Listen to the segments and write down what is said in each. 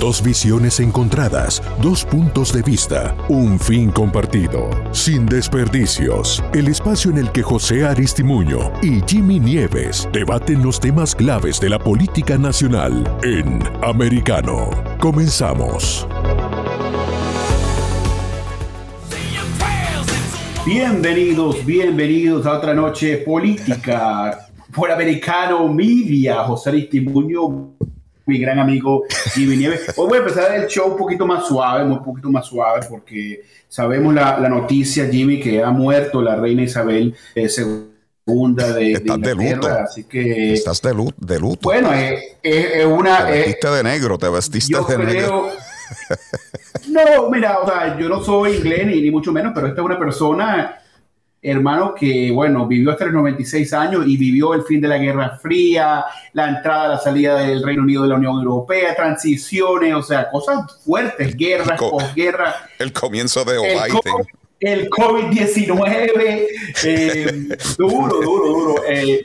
Dos visiones encontradas, dos puntos de vista, un fin compartido. Sin desperdicios, el espacio en el que José Aristimuño y Jimmy Nieves debaten los temas claves de la política nacional en Americano. Comenzamos. Bienvenidos, bienvenidos a otra noche política por Americano Media. José Aristimuño mi gran amigo Jimmy Nieves. Hoy voy a empezar el show un poquito más suave, un poquito más suave, porque sabemos la, la noticia, Jimmy, que ha muerto la reina Isabel eh, segunda de, Estás de, luto. Así que... Estás de luto. De luto. Bueno, es, es, una... Te vestiste de negro, te vestiste de creo, negro. No, mira, o sea, yo no soy inglés ni, ni mucho menos, pero esta es una persona hermano que, bueno, vivió hasta los 96 años y vivió el fin de la Guerra Fría, la entrada, la salida del Reino Unido de la Unión Europea, transiciones, o sea, cosas fuertes, guerras, posguerra. El comienzo de Biden. El COVID-19, eh, duro, duro, duro. Eh,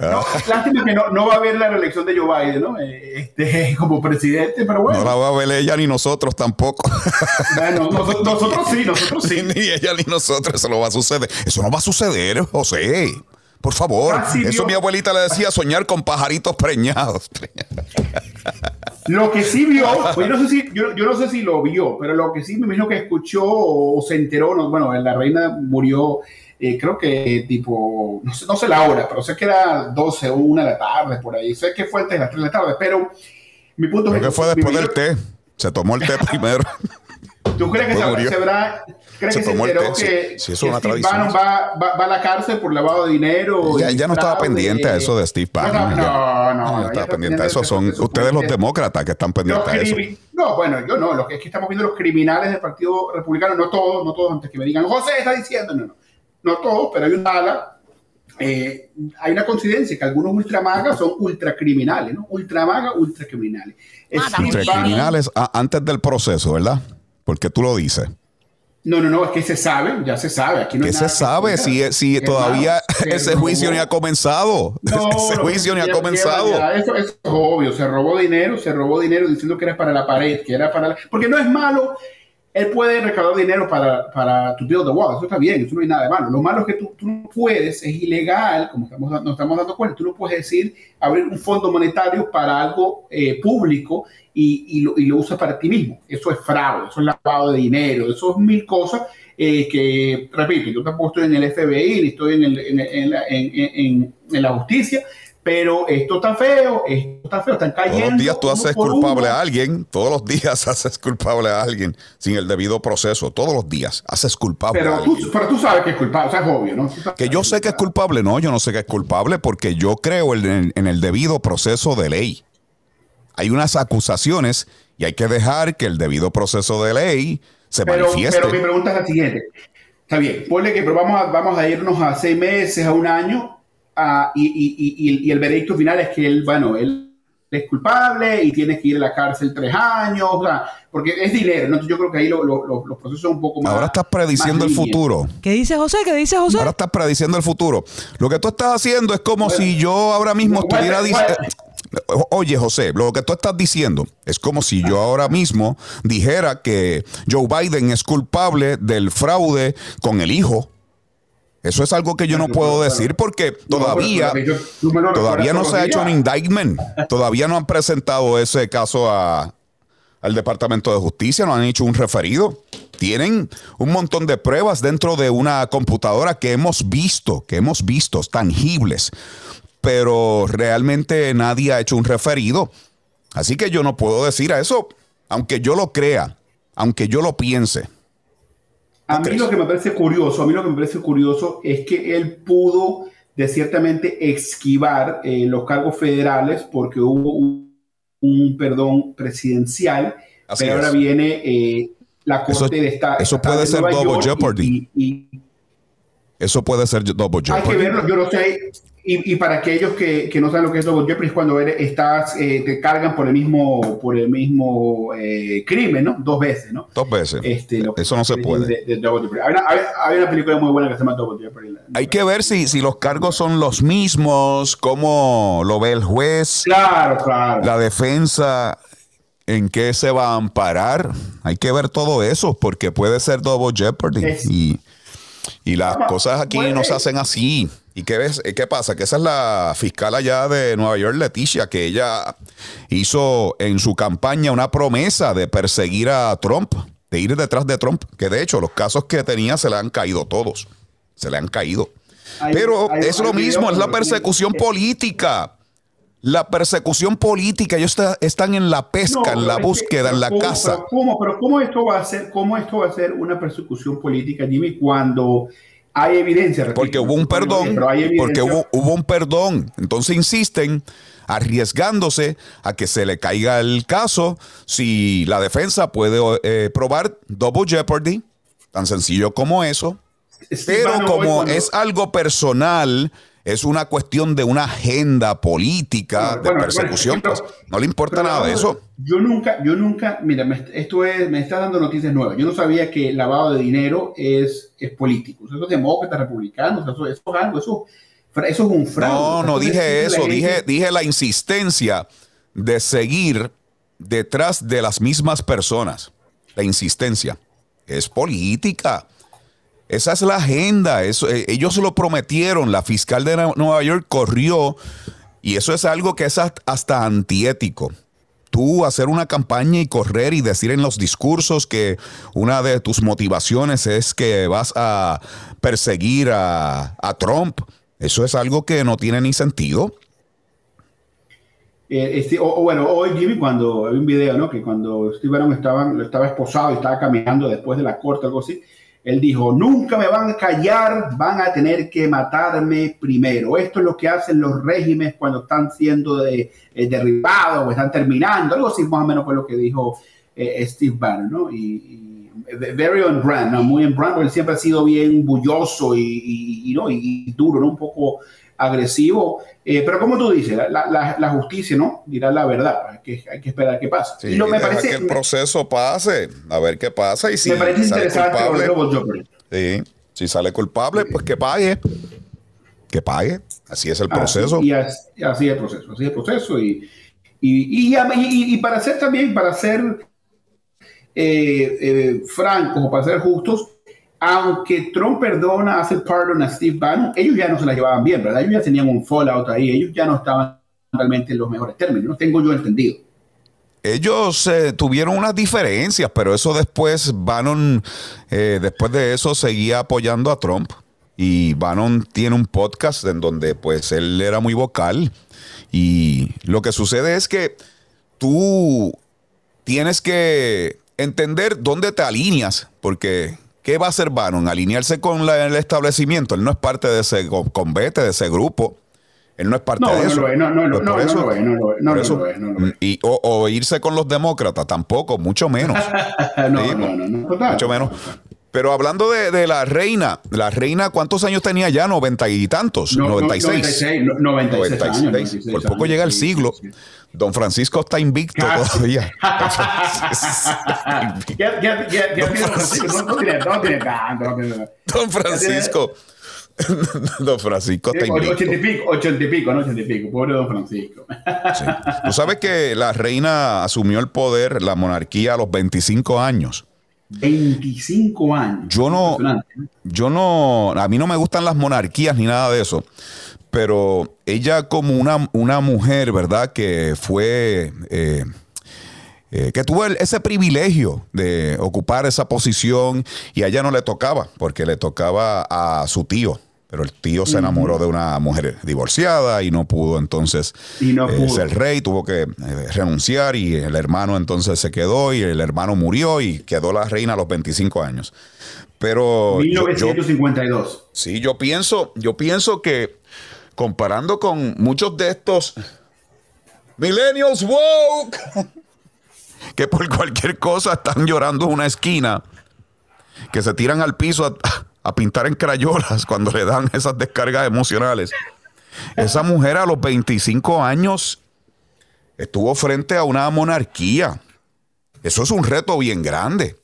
no, lástima que no, no, va a haber la reelección de Joe Biden, ¿no? Este, como presidente, pero bueno. No la va a ver ella ni nosotros tampoco. Bueno, nosotros, nosotros sí, nosotros sí. Ni ella ni nosotros, eso no va a suceder. Eso no va a suceder, José. Por favor. Casi eso mi abuelita le decía soñar con pajaritos preñados. Lo que sí vio, pues yo, no sé si, yo, yo, no sé si lo vio, pero lo que sí me imagino que escuchó o se enteró, no, bueno, la reina murió eh, creo que tipo, no sé, no sé, la hora, pero sé que era 12 o 1 de la tarde, por ahí. Sé que fue antes de las 3 de la tarde, pero mi punto creo es que fue después del té. Se tomó el té primero. ¿Tú crees que se, se, habrá, crees se que se enteró que, es que una Steve. Bannon va, va, va, a la cárcel por lavado de dinero? Ya, ya no estaba pendiente a eso de Steve Bannon. No, no, no. no, no estaba pendiente a eso. Son ustedes los demócratas que están pendientes a eso. No, bueno, yo no. Lo que es que estamos viendo los criminales del Partido Republicano, no todos, no todos, antes que me digan, José está diciendo, no, no no todos, pero hay una ala, eh, hay una coincidencia que algunos ultramagas son ultracriminales, ¿no? Ultramagas, ultracriminales. Ultracriminales antes del proceso, ¿verdad? Porque tú lo dices. No, no, no, es que se sabe, ya se sabe. Aquí no ¿Qué se sabe? Si, si todavía ese juicio ni ha comenzado. No, ese juicio ni ha comenzado. Ya, eso, eso, es obvio. Se robó dinero, se robó dinero diciendo que era para la pared, que era para la... Porque no es malo él puede recaudar dinero para, para tu build the wall, eso está bien, eso no hay nada de malo. Lo malo es que tú, tú no puedes, es ilegal, como estamos, nos estamos dando cuenta, tú no puedes decir abrir un fondo monetario para algo eh, público y, y, lo, y, lo, usas para ti mismo. Eso es fraude, eso es lavado de dinero, eso es mil cosas eh, que, repito, yo tampoco estoy en el FBI, ni estoy en, en, en, en, la justicia, pero esto está feo, esto está feo, están cayendo. Todos los días tú haces culpable uno. a alguien, todos los días haces culpable a alguien sin el debido proceso, todos los días haces culpable pero a tú, alguien. Pero tú sabes que es culpable, o sea, es obvio, ¿no? Que yo sé que es culpable, no, yo no sé que es culpable porque yo creo en, en el debido proceso de ley. Hay unas acusaciones y hay que dejar que el debido proceso de ley se pero, manifieste. Pero mi pregunta es la siguiente. Está bien, ponle que pero vamos a, vamos a irnos a seis meses, a un año, Uh, y, y, y, y, el veredicto final es que él, bueno, él es culpable y tiene que ir a la cárcel tres años, o sea, porque es dinero, ¿no? yo creo que ahí lo, lo, lo, los procesos son un poco más. Ahora estás prediciendo el futuro. ¿Qué dice José? ¿Qué dice José? Ahora estás prediciendo el futuro. Lo que tú estás haciendo es como bueno, si yo ahora mismo bueno, estuviera diciendo. bueno. Oye, José, lo que tú estás diciendo es como si yo ahora mismo dijera que Joe Biden es culpable del fraude con el hijo. Eso es algo que yo no puedo decir porque todavía, todavía no se ha hecho un indictment. Todavía no han presentado ese caso a, al Departamento de Justicia, no han hecho un referido. Tienen un montón de pruebas dentro de una computadora que hemos visto, que hemos visto, tangibles, pero realmente nadie ha hecho un referido. Así que yo no puedo decir a eso, aunque yo lo crea, aunque yo lo piense. A mí lo que me parece curioso, a mí lo que me parece curioso es que él pudo de ciertamente esquivar eh, los cargos federales porque hubo un, un perdón presidencial, Así pero es. ahora viene eh, la corte Eso- de esta. eso puede de ser Nueva double York jeopardy. Y, y- Eso puede ser double hay que jeopardy. verlo, yo lo sé. Y, y para aquellos que, que no saben lo que es double jeopardy es cuando eres, estás, eh, te cargan por el mismo, por el mismo eh, crimen, ¿no? Dos veces, ¿no? Dos veces. Este, Eso no se de- puede. de- de Double Jeopardy. Hay una, hay- hay una película muy buena que se llama Double Jeopardy. Hay que ver si, si los cargos son los mismos, cómo lo ve el juez, Claro, claro. la defensa. en qué se va a amparar. Hay que ver todo eso, porque puede ser double jeopardy. Y, y, las cosas aquí no se hacen así. ¿Y qué, ves, qué pasa? Que esa es la fiscal allá de Nueva York, Leticia, que ella hizo en su campaña una promesa de perseguir a Trump, de ir detrás de Trump, que de hecho los casos que tenía se le han caído todos. Se le han caído. Pero es lo mismo, es la persecución política. La persecución política, ellos están en la pesca, en la búsqueda, en la casa. Pero ¿cómo, pero ¿cómo esto va a ser, cómo esto va a ser una persecución política, Jimmy, cuando hay evidencia? porque hubo un perdón, porque hubo, hubo un perdón. Entonces insisten arriesgándose a que se le caiga el caso si la defensa puede eh, probar double jeopardy, tan sencillo como eso. Pero como es algo personal, es una cuestión de una agenda política de persecución, pues no le importa nada de eso. Yo nunca, yo nunca, mira, esto es, me está dando noticias nuevas. Yo no sabía que el lavado de dinero es, es político. Eso es demócrata, republicano, eso, es algo, eso, eso es un fraude. No, no dije eso, dije, dije la insistencia de seguir detrás de las mismas personas. La insistencia. Es política. Esa es la agenda. Eso, eh, ellos lo prometieron. La fiscal de Nueva York corrió. Y eso es algo que es hasta antiético. Tú hacer una campaña y correr y decir en los discursos que una de tus motivaciones es que vas a perseguir a, Trump. Eso es algo que no tiene ni sentido. Eh, este, bueno, hoy Jimmy, cuando hay un video, ¿no? Que cuando Steve Bannon estaba, estaba esposado y estaba caminando después de la corte, algo así, él dijo, nunca me van a callar, van a tener que matarme primero. Esto es lo que hacen los regímenes cuando están siendo eh, derribados o están terminando. Algo así más o menos fue lo que dijo eh, Steve Bannon, ¿no? Y, very on brand, ¿no? Muy en brand, porque él siempre ha sido bien bulloso y duro, ¿no? Un poco agresivo. Eh, pero como tú dices, la, justicia no dirá la verdad. Hay que, hay que esperar qué pasa. Sí, me parece que el proceso pase, a ver qué pasa. Y si me parece interesante culpable, sí, si sale culpable, pues que pague. Que pague. Así es el proceso. y así, es el proceso. Así es el proceso. Y, y, y, para ser también, para ser eh, eh, francos o para ser justos, aunque Trump perdona, hace pardon a Steve Bannon, ellos ya no se la llevaban bien, ¿verdad? Ellos ya tenían un fallout ahí, ellos ya no estaban realmente en los mejores términos, no tengo yo entendido. Ellos eh, tuvieron unas diferencias, pero eso después, Bannon, eh, después de eso, seguía apoyando a Trump. Y Bannon tiene un podcast en donde pues él era muy vocal. Y lo que sucede es que tú tienes que entender dónde te alineas, porque ¿Qué va a hacer Bannon? Alinearse con el establecimiento. Él no es parte de ese convete, de ese grupo. Él no es parte de eso. No, no, no, no, no, no, y, o, irse con los demócratas, tampoco, mucho menos. no, no, no, no, Mucho menos. Pero hablando de, la reina, la reina, ¿cuántos años tenía ya? ¿Noventa y tantos? No, 96. 96, 96, Por poco llega el siglo. Don Francisco está invicto todavía. Don Francisco. Don Francisco está invicto. Ochenta y pico, ochenta y pico, no ochenta y pico. Pobre Don Francisco. Tú sabes que la reina asumió el poder, la monarquía, a los 25 años. 25 años. Yo no, yo no, a mí no me gustan las monarquías ni nada de eso, pero ella como una, una mujer, ¿verdad? Que fue, eh, eh, que tuvo ese privilegio de ocupar esa posición y a ella no le tocaba, porque le tocaba a su tío, pero el tío se enamoró de una mujer divorciada y no pudo entonces eh, ser rey, tuvo que eh, renunciar y el hermano entonces se quedó y el hermano murió y quedó la reina a los 25 años. Pero 1952. sí, yo pienso, yo pienso que comparando con muchos de estos millennials woke que por cualquier cosa están llorando en una esquina, que se tiran al piso a, a pintar en crayolas cuando le dan esas descargas emocionales. Esa mujer a los 25 años estuvo frente a una monarquía. Eso es un reto bien grande.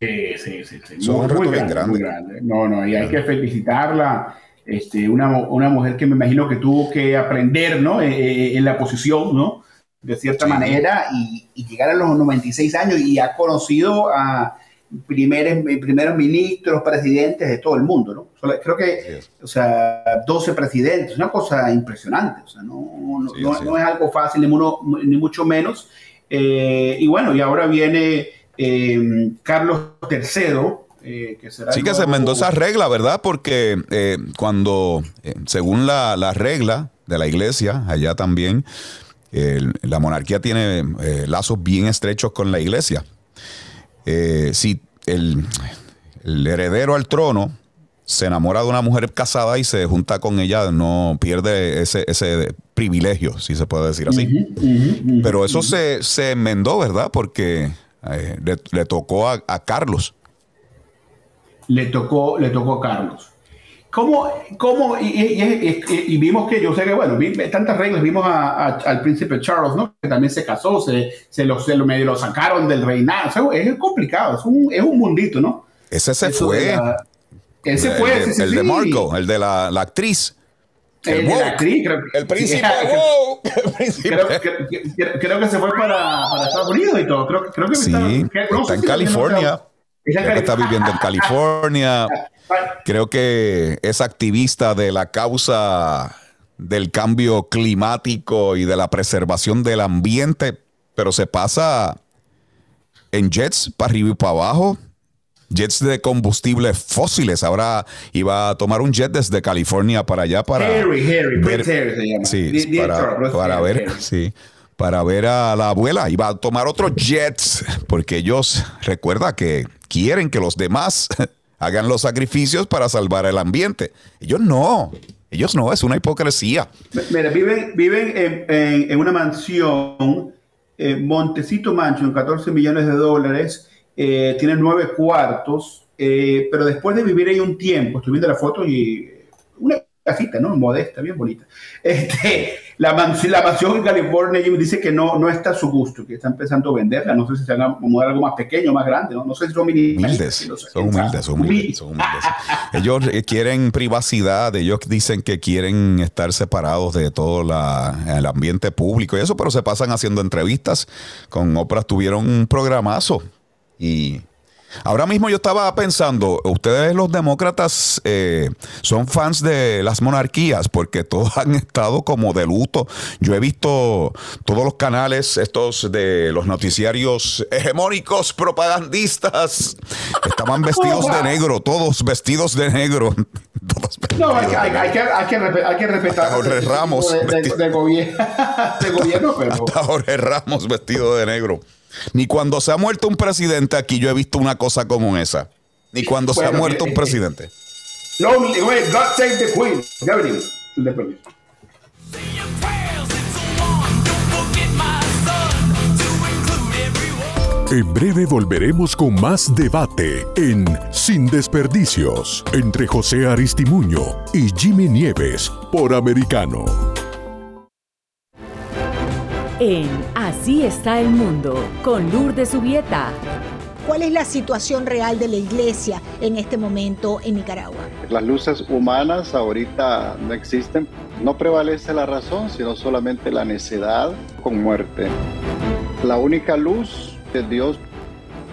Sí, sí, sí. es un reto bien grande, No, no, y hay que felicitarla. Este, una, una, mujer que me imagino que tuvo que aprender, ¿no? Eh, eh, en la posición, ¿no? de cierta manera, y, llegar a los 96 años y ha conocido a primeros, primeros ministros, presidentes de todo el mundo, ¿no? Creo que, o sea, 12 presidentes, una cosa impresionante, o sea, no, no, es algo fácil, ni, ni mucho menos. Eh, y bueno, y ahora viene eh, Carlos III, eh, que sí que se enmendó esa regla, ¿verdad? Porque cuando, según la, la, regla de la iglesia, allá también, la monarquía tiene lazos bien estrechos con la iglesia. si el, el, heredero al trono se enamora de una mujer casada y se junta con ella, no pierde ese, ese privilegio, si se puede decir así. Pero eso se, se, enmendó, ¿verdad? Porque eh, le, tocó a, Carlos. Le tocó, le tocó a Carlos. ¿Cómo, cómo y, vimos que yo sé que, bueno, tantas reglas, vimos al príncipe Charles, ¿no? Que también se casó, se, se, lo, se lo, medio lo sacaron del reinado. es complicado, es un, es un mundito, ¿no? Ese se fue. ese fue. El, el de Marco, el de la, la actriz. El, de la actriz, creo, el príncipe, Creo, que se fue para, para, Estados Unidos y todo. Creo, creo que sí, está, en California. Que está viviendo en California. Creo que es activista de la causa del cambio climático y de la preservación del ambiente, pero se pasa en jets para arriba y para abajo jets de combustibles fósiles. Ahora iba a tomar un jet desde California para allá para Harry, Harry, ver, Harry se llama. Sí, para, para ver, sí, para ver a la abuela. Iba a tomar otro jets porque ellos recuerda que quieren que los demás hagan los sacrificios para salvar el ambiente. Ellos no. Ellos no, es una hipocresía. Mira, viven, viven en, una mansión, Montecito Mansion, 14 millones de dólares, eh, tiene nueve cuartos, eh, pero después de vivir ahí un tiempo, estoy viendo la foto y una casita, ¿no? Modesta, bien bonita. Este, la, mansión, la mansión en California dice que no, no está a su gusto, que está empezando a venderla. No sé si se van a mudar algo más pequeño, más grande, ¿no? No sé si son humildes. son humildes, son humildes, son humildes. ellos eh, quieren privacidad, ellos dicen que quieren estar separados de todo la, el ambiente público y eso, pero se pasan haciendo entrevistas. Con Oprah tuvieron un programazo y ahora mismo yo estaba pensando, ustedes los demócratas eh, son fans de las monarquías porque todos han estado como de luto. Yo he visto todos los canales, estos de los noticiarios hegemónicos, propagandistas, estaban vestidos de negro, todos vestidos de negro. no, hay, que, hay, que, respetar. Jorge Ramos. De, gobierno, pero... Hasta Jorge Ramos vestido de negro. Ni cuando se ha muerto un presidente aquí yo he visto una cosa como esa. Ni cuando se ha muerto un presidente. God save the Queen. Ya venimos. En breve volveremos con más debate en Sin Desperdicios entre José Aristimuño y Jimmy Nieves por Americano en Así está el mundo con Lourdes Subieta. ¿Cuál es la situación real de la iglesia en este momento en Nicaragua? Las luces humanas ahorita no existen. No prevalece la razón, sino solamente la necedad con muerte. La única luz de Dios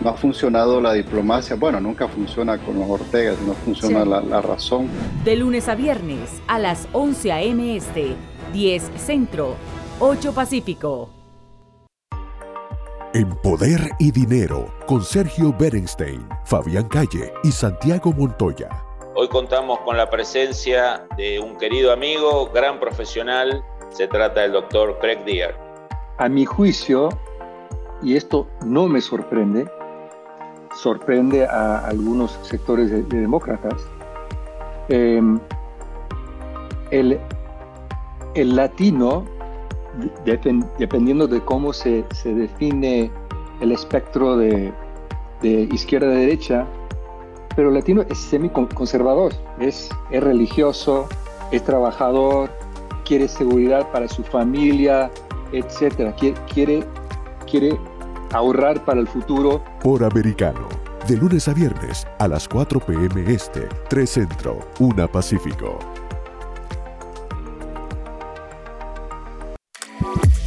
no ha funcionado la diplomacia. Bueno, nunca funciona con los Ortegas, no funciona la, la, razón. De lunes a viernes a las 11 a.m. Este, 10 Centro 8 Pacífico. En Poder y Dinero, con Sergio Berenstein, Fabián Calle y Santiago Montoya. Hoy contamos con la presencia de un querido amigo, gran profesional. Se trata del doctor Craig Deer. A mi juicio, y esto no me sorprende, sorprende a algunos sectores de, demócratas, em, el, el latino dependiendo de cómo se, define el espectro de, izquierda a derecha, pero latino es semi-conservador, es, es religioso, es trabajador, quiere seguridad para su familia, etc. Quiere, quiere, ahorrar para el futuro. Por americano, de lunes a viernes a las 4 p.m. Este, 3 Centro, 1 Pacífico.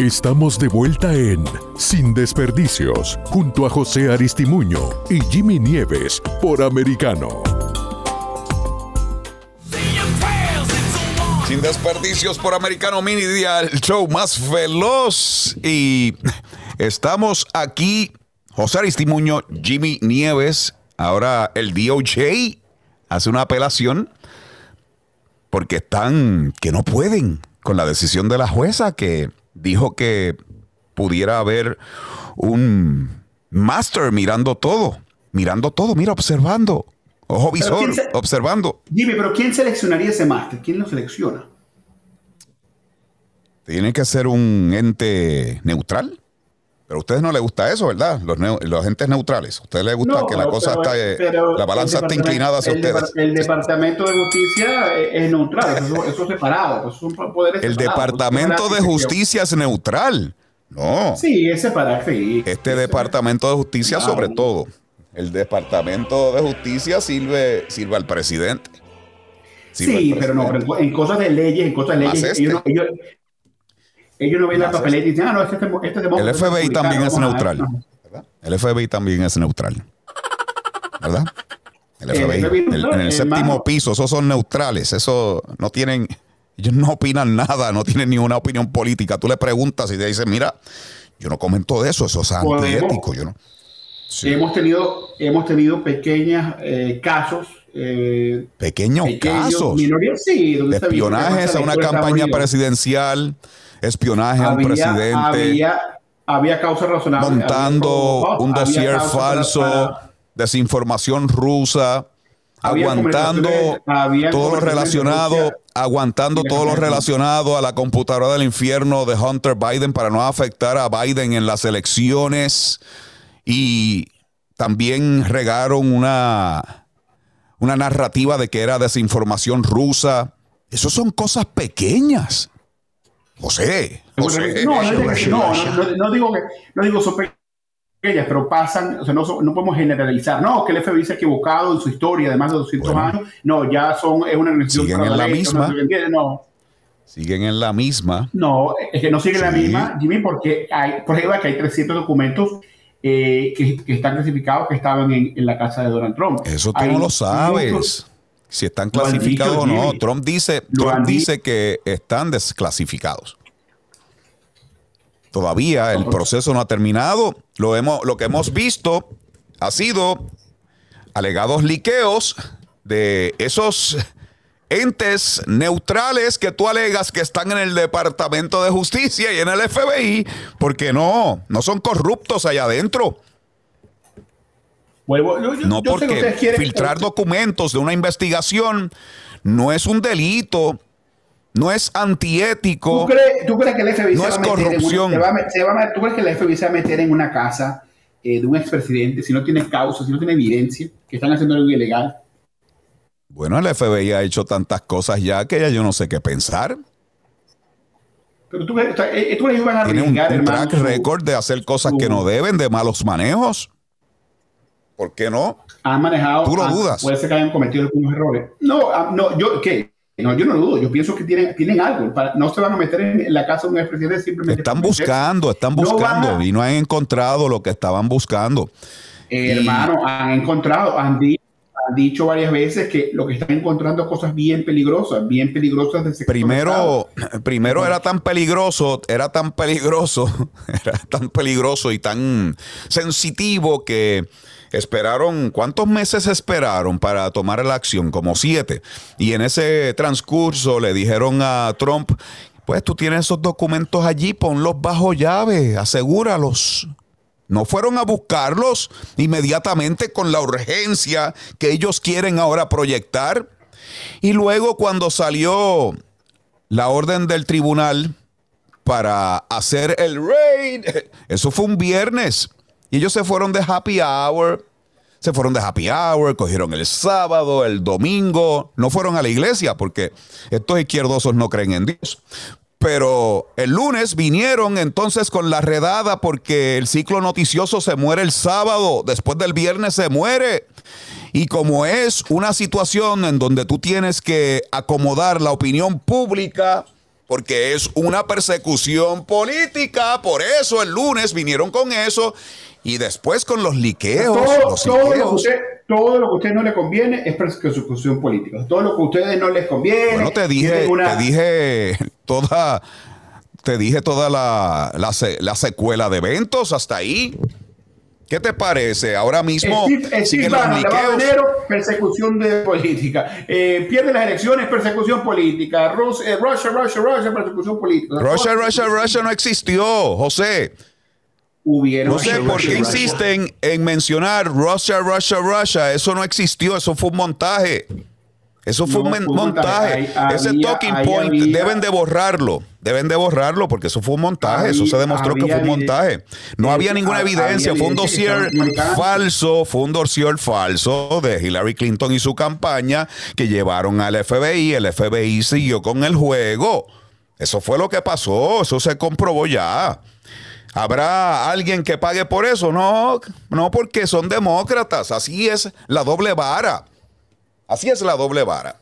Estamos de vuelta en Sin Desperdicios, junto a José Aristimuño y Jimmy Nieves por Americano. Sin desperdicios por Americano Mini Día, el show más veloz. Y estamos aquí, José Aristimuño, Jimmy Nieves. Ahora el DOJ hace una apelación porque están que no pueden con la decisión de la jueza que dijo que pudiera haber un master mirando todo, mirando todo, mira, observando, ojo visor, se- observando. Dime, pero ¿quién seleccionaría ese máster? ¿Quién lo selecciona? Tiene que ser un ente neutral. Pero a ustedes no les gusta eso, ¿verdad? Los, los entes neutrales. A ustedes les gusta No, que la cosa pero- está, eh, pero la balanza departamento- inclinada hacia el ustedes. El Departamento de Justicia es, es neutral, eso, eso es separado, eso son poderes El separados. Departamento de Justicia es neutral. No. Sí, es separado, sí. Este Departamento de Justicia Claro. sobre todo. El Departamento de Justicia sirve, sirve al presidente. Sí, pero no, pero en cosas de leyes, en cosas de leyes, este. ellos, ellos, ellos no ven la papeleta y dicen, ah, no, este, este El FBI también es neutral. El FBI también es neutral. ¿Verdad? El El FBI. FBI El- neutral, en el hermano. séptimo piso, esos son neutrales. Eso no tienen. Ellos no opinan nada, no tienen ninguna opinión política. Tú le preguntas y te dicen, mira, yo no comento de eso, eso es antiético. Yo no. Sí. Hemos tenido, hemos tenido pequeños eh, casos, eh, Pequeños pequeños, casos. minorías, sí, donde Espionajes a una campaña presidencial, espionaje a un presidente, Había, había causa razonable. montando había- un dossier falso, para- desinformación rusa, aguantando todo lo relacionado, Rusia. aguantando todo lo relacionado a la computadora del infierno de Hunter Biden para no afectar a Biden en las elecciones. Y también regaron una una narrativa de que era desinformación rusa. Eso son cosas pequeñas. José, José. No, no, no, no, digo que no digo son pequeñas, pero pasan, o sea, no, no podemos generalizar. No, que el FBI se ha equivocado en su historia de más de 200 Bueno. años. No, ya son, es una organización Siguen en la ley, misma. No, Siguen en la misma. no, es que no sigue la Sí. misma, Jimmy, porque hay, por ejemplo, que hay 300 documentos eh, que, que están clasificados que estaban en, en la casa de Donald Trump. Eso tú Hay no lo sabes. muchos- si están clasificados dicho, o no. Jimmy. Trump dice, Trump dice que están desclasificados. Todavía el proceso no ha terminado. Lo, hemos, lo que hemos visto ha sido alegados liqueos de esos entes neutrales que tú alegas que están en el Departamento de Justicia y en el FBI, porque no, no son corruptos allá adentro. Vuelvo- yo- No yo sé que porque quieren- filtrar documentos de una investigación no es un delito, no es antiético. ¿Tú crees, tú crees que el FBI No se, es va a meter en una- corrupción. se va se ¿Tú crees que el FBI se va a meter en una casa eh, de un expresidente si no tiene causa, si no tiene evidencia, que están haciendo algo ilegal? Bueno, el FBI ha hecho tantas cosas ya que ya yo no sé qué pensar. Pero tú, o sea, eh, tú que van a Tiene un, un track record de hacer cosas su- que no deben, de malos manejos. ¿Por qué no? han manejado. ¿Tú lo han- dudas? Puede ser que hayan cometido algunos errores. No, ah, no, yo, ¿qué? No, yo no lo dudo. Yo pienso que tienen, tienen algo. Para- no se van a meter en, la casa de un expresidente simplemente. Están buscando, están buscando a- y no han encontrado lo que estaban buscando. Eh, hermano, han encontrado, han, di- han dicho varias veces que lo que están encontrando cosas bien peligrosas, bien peligrosas de Primero, primero era tan peligroso, era tan peligroso, era tan peligroso y tan sensitivo que esperaron, ¿cuántos meses esperaron para tomar la acción? Como siete. Y en ese transcurso le dijeron a Trump, pues tú tienes esos documentos allí, ponlos bajo llave, asegúralos. No fueron a buscarlos inmediatamente con la urgencia que ellos quieren ahora proyectar. Y luego cuando salió la orden del tribunal para hacer el raid. Eso fue un viernes. Y ellos se fueron de happy hour. Se fueron de happy hour, cogieron el sábado, el domingo. No fueron a la iglesia porque estos izquierdosos no creen en Dios. Pero el lunes vinieron entonces con la redada porque el ciclo noticioso se muere el sábado, después del viernes se muere. Y como es una situación en donde tú tienes que acomodar la opinión pública, porque es una persecución política, por eso el lunes vinieron con eso y después con los liqueos. Todo, los todo lo que usted, todo lo que a usted no le conviene es persecución política. Todo lo que a ustedes no les conviene. Bueno, te dije, una- te dije toda, te dije toda la, la, se- la secuela de eventos hasta ahí. ¿Qué te parece? Ahora mismo dinero, persecución de política. Eh, pierde las elecciones, persecución política. Rus- eh, Russia, Russia, Russia, persecución política. Russia, Russia, Russia no existió, José. Hubieron No sé por qué insisten en mencionar Russia, Russia, Russia. Eso no existió, eso fue un montaje. Eso fue No, un montaje. montaje. Ahí Ese había- talking point había- deben de borrarlo. Deben de borrarlo porque eso fue un montaje. eso se demostró que fue un montaje. No eh, había ninguna había evidencia. Fue un dossier falso. Fue un dossier falso de Hillary Clinton y su campaña que llevaron al FBI. El FBI siguió con el juego. Eso fue lo que pasó. Eso se comprobó ya. ¿Habrá alguien que pague por eso? No, no porque son demócratas. Así es la doble vara. Así es la doble vara.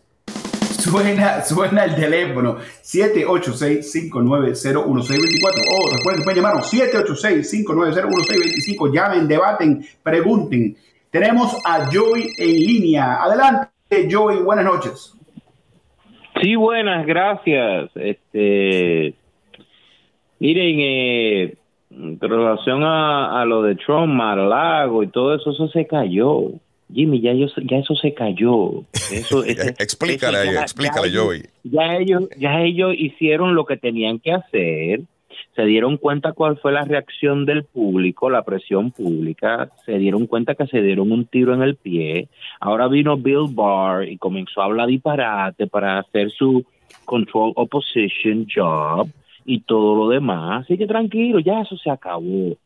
Suena, suena el teléfono 786-590-1624. Oh, recuerden, pueden llamarnos 786-590-1625. Llamen, debaten, pregunten. Tenemos a Joey en línea. Adelante, Joey. Buenas noches. Sí, buenas, gracias. Este, miren, eh, en relación a, a lo de Trump, Mar-a-Lago y todo eso, eso se cayó. Jimmy, ya, ellos, ya eso se cayó. Eso, ese- Explícale, eso ya- explícale, ya Joey. Ya ellos, ya ellos hicieron lo que tenían que hacer. Se dieron cuenta cuál fue la reacción del público, la presión pública. Se dieron cuenta que se dieron un tiro en el pie. Ahora vino Bill Barr y comenzó a hablar disparate para hacer su control opposition job y todo lo demás. Así que tranquilo, ya eso se acabó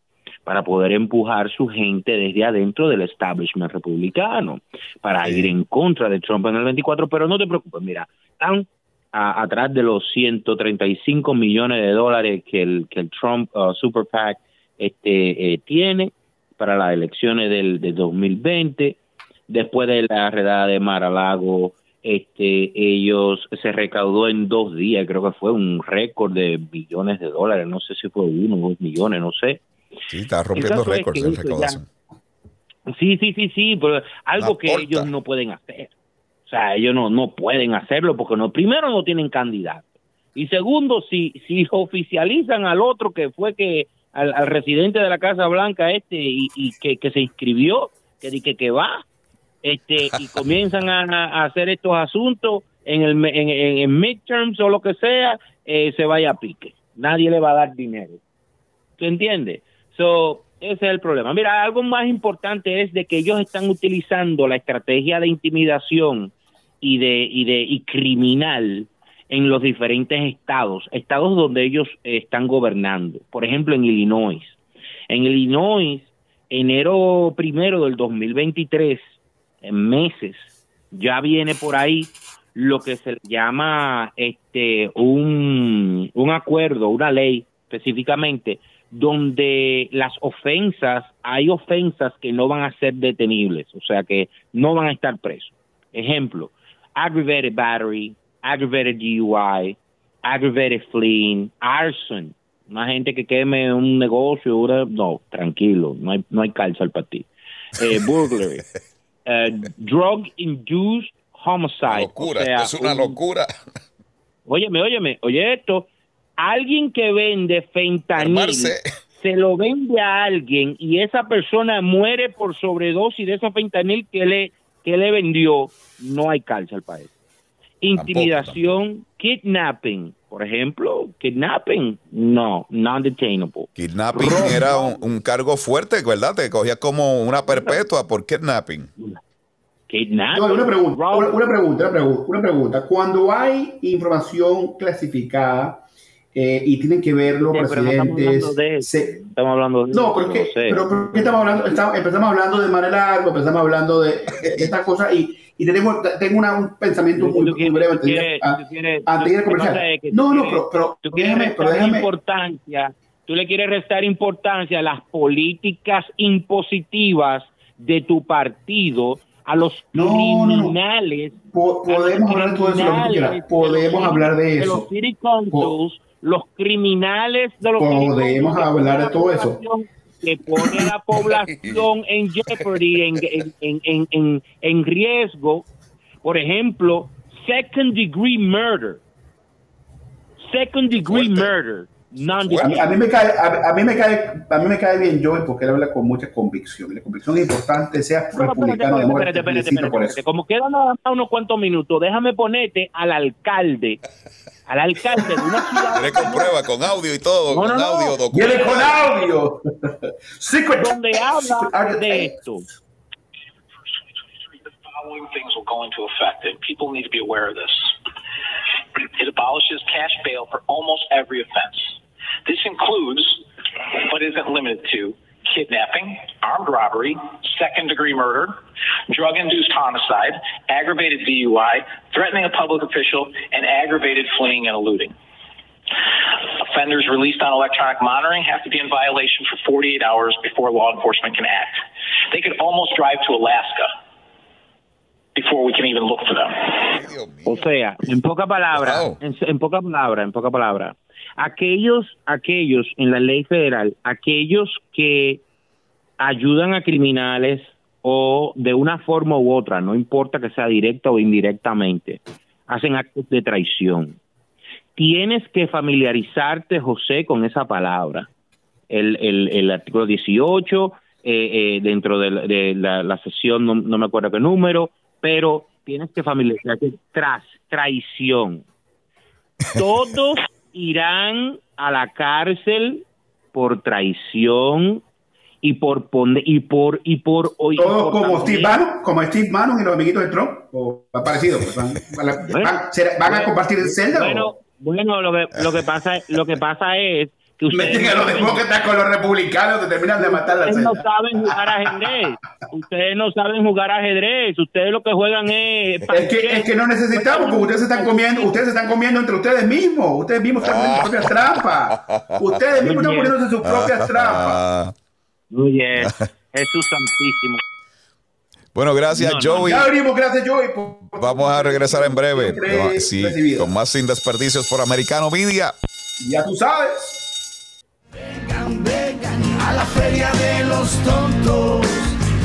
para poder empujar su gente desde adentro del establishment republicano, para ir en contra de Trump en el 24, pero no te preocupes, mira, están a- atrás de los 135 millones de dólares que el, que el Trump uh, Super PAC este, eh, tiene para las elecciones del, de 2020, después de la redada de Mar-a-Lago, este, ellos se recaudó en dos días, creo que fue un récord de billones de dólares, no sé si fue uno o dos millones, no sé. Sí, está rompiendo es récords que en eso recaudación. Sí, sí, sí, sí, pero algo La que porta. ellos no pueden hacer. O sea, ellos no, no pueden hacerlo porque no, primero no tienen candidato. Y segundo, si, si oficializan al otro que fue que, al, al residente de la Casa Blanca este y, y que, que se inscribió, que, que, que va, este, y comienzan a, hacer estos asuntos en el en- en midterms o lo que sea, eh, se vaya a pique. Nadie le va a dar dinero. ¿Tú entiendes? So, ese es el problema. Mira, algo más importante es de que ellos están utilizando la estrategia de intimidación y de y de y criminal en los diferentes estados, estados donde ellos eh, están gobernando. Por ejemplo, en Illinois. En Illinois, enero primero del 2023, en meses, ya viene por ahí lo que se llama este un, un acuerdo, una ley específicamente, donde las ofensas, hay ofensas que no van a ser detenibles, o sea que no van a estar presos. Ejemplo, aggravated battery, aggravated DUI, aggravated fleeing, arson. Una gente que queme un negocio, no, tranquilo, no hay, no hay cárcel para ti. Eh, burglary, eh, drug induced homicide. Locura, o sea, es una un- locura. Óyeme, óyeme, oye esto. Alguien que vende fentanil Armarse. se lo vende a alguien y esa persona muere por sobredosis de esa fentanil que le, que le vendió, no hay cárcel para eso. Intimidación, kidnapping, por ejemplo, kidnapping, no, non-detainable. Kidnapping era un, un cargo fuerte, ¿verdad? Te cogía como una perpetua por kidnapping. Kidnapping. No, una pregunta, una, una pregunta, una pregunta, una pregunta. Cuando hay información clasificada eh, y tienen que verlo Sí, pero no estamos presidentes. hablando de eso. se- Estamos hablando de no, pero, no sé. pero ¿por qué estamos hablando? Estamos- empezamos hablando de manera largo, empezamos hablando de, de estas cosas y, y tenemos, tengo una- un pensamiento muy, muy quieres- breve de quieres- a- quieres- de comercial. es que No, no, pero, pero tú déjame, pero restar déjame. importancia, tú le quieres restar importancia a las políticas impositivas de tu partido a los No, no, no. criminales. Po- podemos hablar de todo eso, lo que quieras. de Podemos city- hablar de De eso. los city councils, los criminales de los Podemos hablar de todo eso. Que pone a la población en jeopardy, en, en, en, en, en, en riesgo. Por ejemplo, second degree murder. Second degree murder. Non A mí, a mí me cae, a, a mí me cae, a mí me cae bien Joey porque él habla con mucha convicción. La convicción es importante, sea No, no, republicano o espérate, demócrata. espérate, te espérate, espérate. eso. Como quedan nada más unos cuantos minutos, déjame ponerte al alcalde, al alcalde de una ciudad Viene con prueba, con audio y todo, No, con no, no. audio, Viene documento. con audio. Secret. donde habla de esto. the following things will go into effect, and people need to be aware of this. It abolishes cash bail for almost every offense. This includes, but isn't limited to, kidnapping, armed robbery, second degree murder, drug induced homicide, aggravated DUI, threatening a public official, and aggravated fleeing and eluding. Offenders released on electronic monitoring have to be in violation for 48 hours before law enforcement can act. They could almost drive to Alaska before we can even look for them. Dios. O sea, en poca palabra, Wow. en, en poca palabra, en poca palabra, aquellos, aquellos en la ley federal, aquellos que ayudan a criminales o de una forma u otra, no importa que sea directa o indirectamente, hacen actos de traición. Tienes que familiarizarte, José, con esa palabra. El, el, artículo 18, eh, eh, dentro de, la- de la, la sesión, no, no me acuerdo qué número, pero tienes que familiarizarte tras traición. Todos irán a la cárcel por traición y por poner y por y por y Todos como también- Steve Bannon, como Steve Bannon y los amiguitos de Trump, o parecido. pues, van, van a- Bueno, van- será- van a compartir el celda. Bueno, o bueno, lo que lo que pasa lo que pasa es que ustedes meten a los demócratas con los republicanos, te terminan de matar la Ustedes no saben jugar ajedrez. Ustedes no saben jugar ajedrez. Ustedes lo que juegan es. Es que, es que no necesitamos, porque ustedes se están comiendo, ustedes se están comiendo entre ustedes mismos. Ustedes mismos están poniendo sus propias trampas. Ustedes mismos están poniéndose sus propias trampas. Oye, Jesús Santísimo. Bueno, gracias, No, no, Joey. Ya venimos, gracias Joey. Vamos a regresar en breve. Sí, con más sin desperdicios por Americano Media. Ya tú sabes. Vengan, a la feria de los tontos.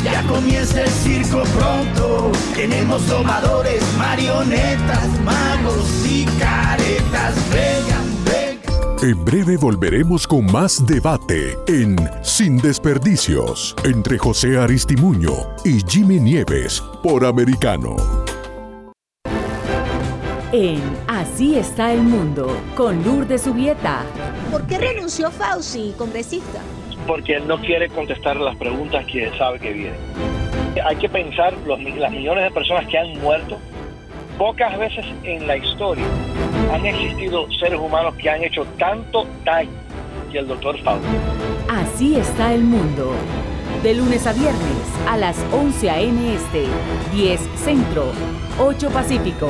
Ya comienza el circo pronto. Tenemos domadores, marionetas, magos y caretas. Vengan, vengan. En breve volveremos con más debate en Sin Desperdicios entre José Aristimuño y Jimmy Nieves por Americano. En Así está el mundo, con Lourdes Subieta. ¿Por qué renunció Fauci, congresista? porque él no quiere contestar las preguntas que sabe que vienen. Hay que pensar los, las millones de personas que han muerto. Pocas veces en la historia han existido seres humanos que han hecho tanto daño que el doctor Fauci. Así está el mundo. De lunes a viernes a las 11 a.m. Este, 10 Centro, 8 Pacífico.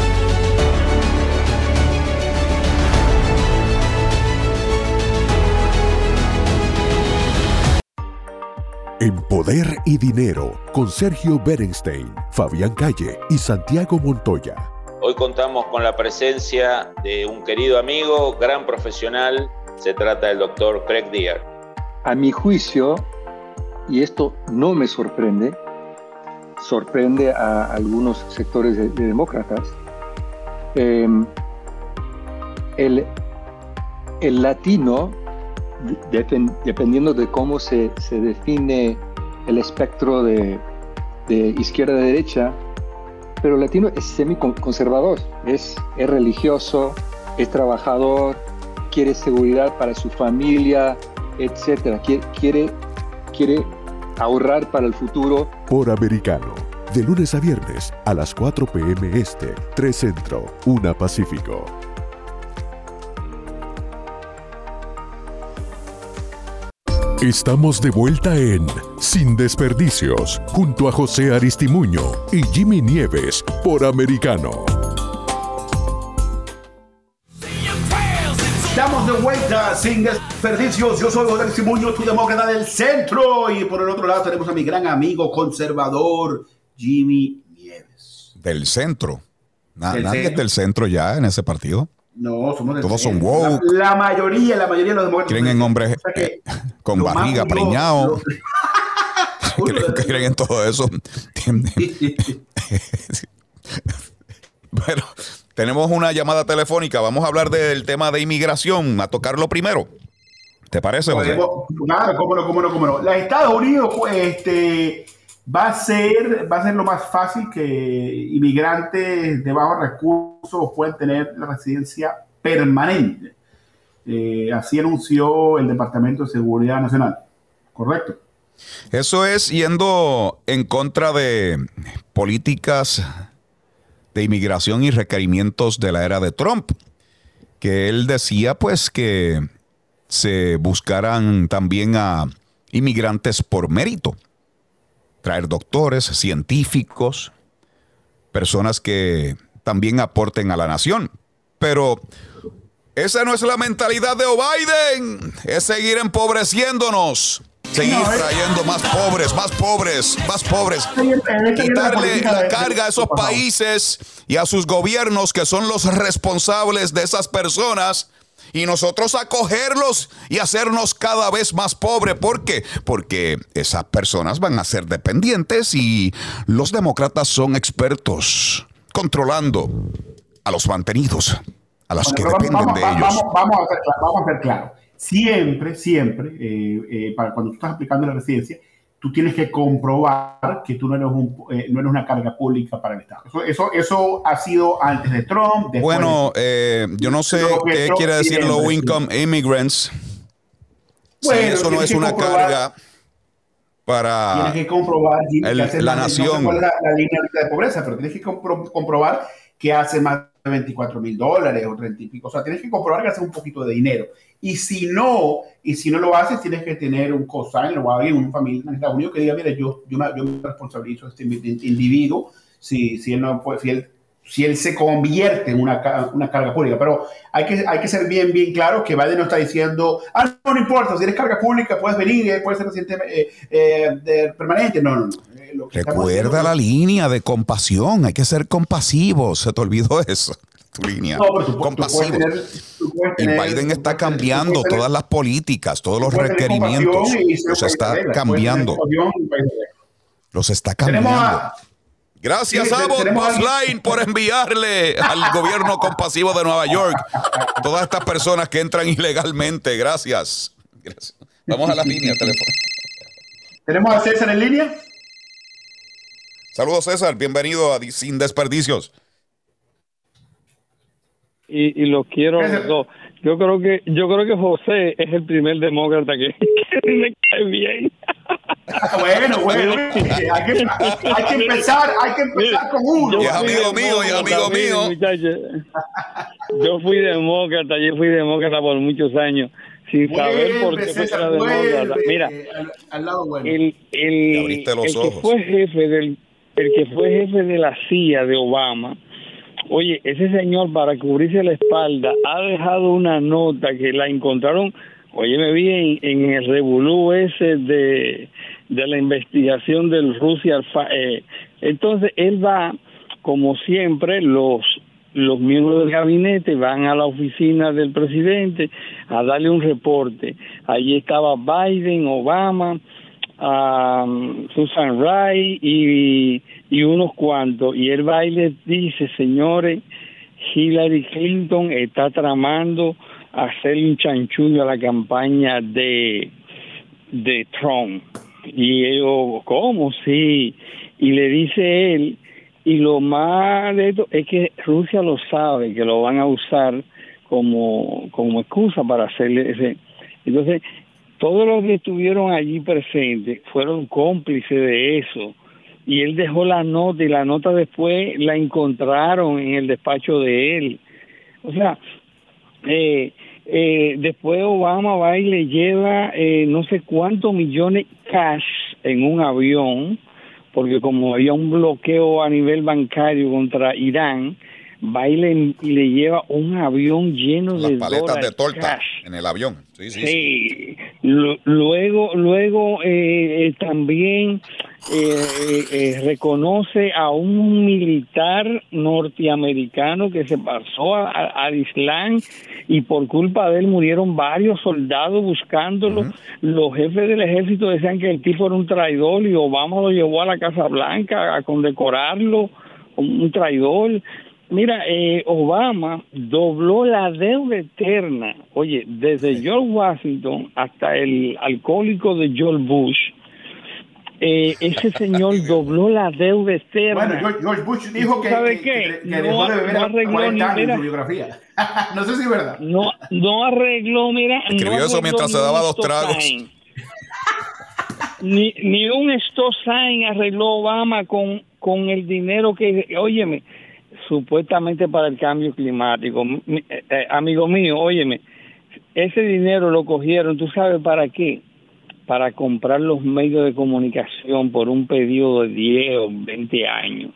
En Poder y Dinero con Sergio Berenstein, Fabián Calle y Santiago Montoya. Hoy contamos con la presencia de un querido amigo, gran profesional. Se trata del doctor Craig Deer. A mi juicio, y esto no me sorprende, sorprende a algunos sectores de, de demócratas, eh, el, el latino depen- dependiendo de cómo se, se define el espectro de, de izquierda a derecha, pero el latino es semi-conservador, es, es religioso, es trabajador, quiere seguridad para su familia, etcétera. Quiere, quiere, quiere ahorrar para el futuro. Por Americano. De lunes a viernes a las 4 p.m. Este, 3 Centro, 1 Pacífico. Estamos de vuelta en Sin Desperdicios, junto a José Aristimuño y Jimmy Nieves por Americano. Estamos de vuelta sin desperdicios. Yo soy José Simuño, tu demócrata del centro. Y por el otro lado tenemos a mi gran amigo conservador, Jimmy Nieves. Del centro. Na- Del nadie centro. es del centro ya en ese partido. No, somos del Todos son woke. La, la mayoría, la mayoría de los demócratas. Creen en hombres O sea eh, con barriga, curioso- preñado. creen, que creen en todo eso. bueno, tenemos una llamada telefónica. Vamos a hablar del tema de inmigración, a tocarlo primero. ¿Te parece, José? Claro, cómo no, cómo no, cómo no. Los Estados Unidos, pues, este, va a ser, va a ser lo más fácil que inmigrantes de bajos recursos puedan tener la residencia permanente. Eh, así anunció el Departamento de Seguridad Nacional. ¿Correcto? Eso es yendo en contra de políticas de inmigración y requerimientos de la era de Trump, que él decía pues que se buscaran también a inmigrantes por mérito, traer doctores, científicos, personas que también aporten a la nación. Pero esa no es la mentalidad de Biden, es seguir empobreciéndonos. Seguir trayendo más pobres, más pobres, más pobres. Quitarle la carga a esos países y a sus gobiernos que son los responsables de esas personas y nosotros acogerlos y hacernos cada vez más pobres. ¿Por qué? Porque esas personas van a ser dependientes y los demócratas son expertos controlando a los mantenidos, a los que Bueno, dependen vamos, de vamos, ellos. vamos, vamos a ser, cla- vamos a ser claros. Siempre, siempre, eh, eh, para cuando tú estás aplicando la residencia, tú tienes que comprobar que tú no eres, un, eh, no eres una carga pública para el Estado. Eso, eso, eso ha sido antes de Trump. Bueno, de- eh, yo no sé qué Trump quiere decir low income immigrants. Bueno, si eso no es una carga para Tienes que comprobar el- la no sé nación. cuál es la, la línea de pobreza, pero tienes que compro- comprobar que hace más 24 mil dólares o 30 y pico. O sea, tienes que comprobar que hace un poquito de dinero. Y si no, y si no lo haces, tienes que tener un cosigner o alguien, un familia en Estados Unidos que diga, mira, yo, yo, me, yo me responsabilizo este indi- individuo si, si él no si él, si él se convierte en una, una carga pública. Pero hay que, hay que ser bien, bien claro que Biden no está diciendo, ah, no, no importa, si eres carga pública, puedes venir, eh, puedes ser residente eh, eh, permanente. No, no, no. Lo que estamos Recuerda la línea de compasión, hay que ser compasivos. Se te olvidó eso, tu línea. No, compasivo. tener, Biden está cambiando tener- todas las políticas, todos los requerimientos. Los está cambiando. Los está cambiando. Gracias Sí, Abbott tenemos a- Line por enviarle al gobierno compasivo de Nueva York todas estas personas que entran ilegalmente. Gracias. Gracias. Vamos a la línea telefónica. Tenemos a César en línea. Saludos César, bienvenido a Sin Desperdicios. y, y los quiero a los dos. Yo creo que yo creo que José es el primer demócrata que, que me cae bien. Bueno, bueno, hay que, hay que empezar, hay que empezar con uno. Yo fui demócrata, mire, muchacho. Yo fui demócrata, yo fui demócrata por muchos años, sin saber por qué César, demócrata. Mira, al, al lado bueno. el, el, abriste los el que ojos. fue jefe del el que fue jefe de la CIA de Obama oye ese señor para cubrirse la espalda ha dejado una nota que la encontraron oye me vi en, el revolú ese de de la investigación del Rusia eh, entonces él va como siempre los los miembros del gabinete van a la oficina del presidente a darle un reporte. Allí estaba Biden, Obama, um, Susan Rice y, unos cuantos. Y él va y les dice, señores, Hillary Clinton está tramando hacer un chanchullo a la campaña de, de Trump. Y ellos, ¿cómo? Sí. Y le dice él, y lo más de esto es que Rusia lo sabe, que lo van a usar como, como excusa para hacerle ese. Entonces, todos los que estuvieron allí presentes fueron cómplices de eso. Y él dejó la nota y la nota después la encontraron en el despacho de él. O sea, eh, eh, después Obama va y le lleva eh, no sé cuántos millones cash en un avión, porque como había un bloqueo a nivel bancario contra Irán, va y le, y le lleva un avión lleno Las de paletas dólares de torta cash. en el avión. Sí, sí, sí. Luego, luego eh, eh, también eh, eh, eh, reconoce a un militar norteamericano que se pasó a- a- al Islam y por culpa de él murieron varios soldados buscándolo. Los jefes del ejército decían que el tipo era un traidor y Obama lo llevó a la Casa Blanca a condecorarlo como un traidor. Mira, eh, Obama dobló la deuda eterna, oye, desde George Washington hasta el alcohólico de George Bush. Eh, ese señor dobló la deuda eterna. Bueno, George, Bush dijo que, ¿Sabe que- qué? que- que No- dejó de beber no a arregló 40 ni- mira. su biografía. no sé si es verdad. No, no arregló, mira. Escribió no eso mientras se ni daba dos tragos. Ni, ni un stop sign arregló Obama con, con el dinero que, óyeme, supuestamente para el cambio climático. Eh, eh, amigo mío, óyeme, ese dinero lo cogieron, ¿tú sabes para qué? Para comprar los medios de comunicación por un periodo de 10 o 20 años.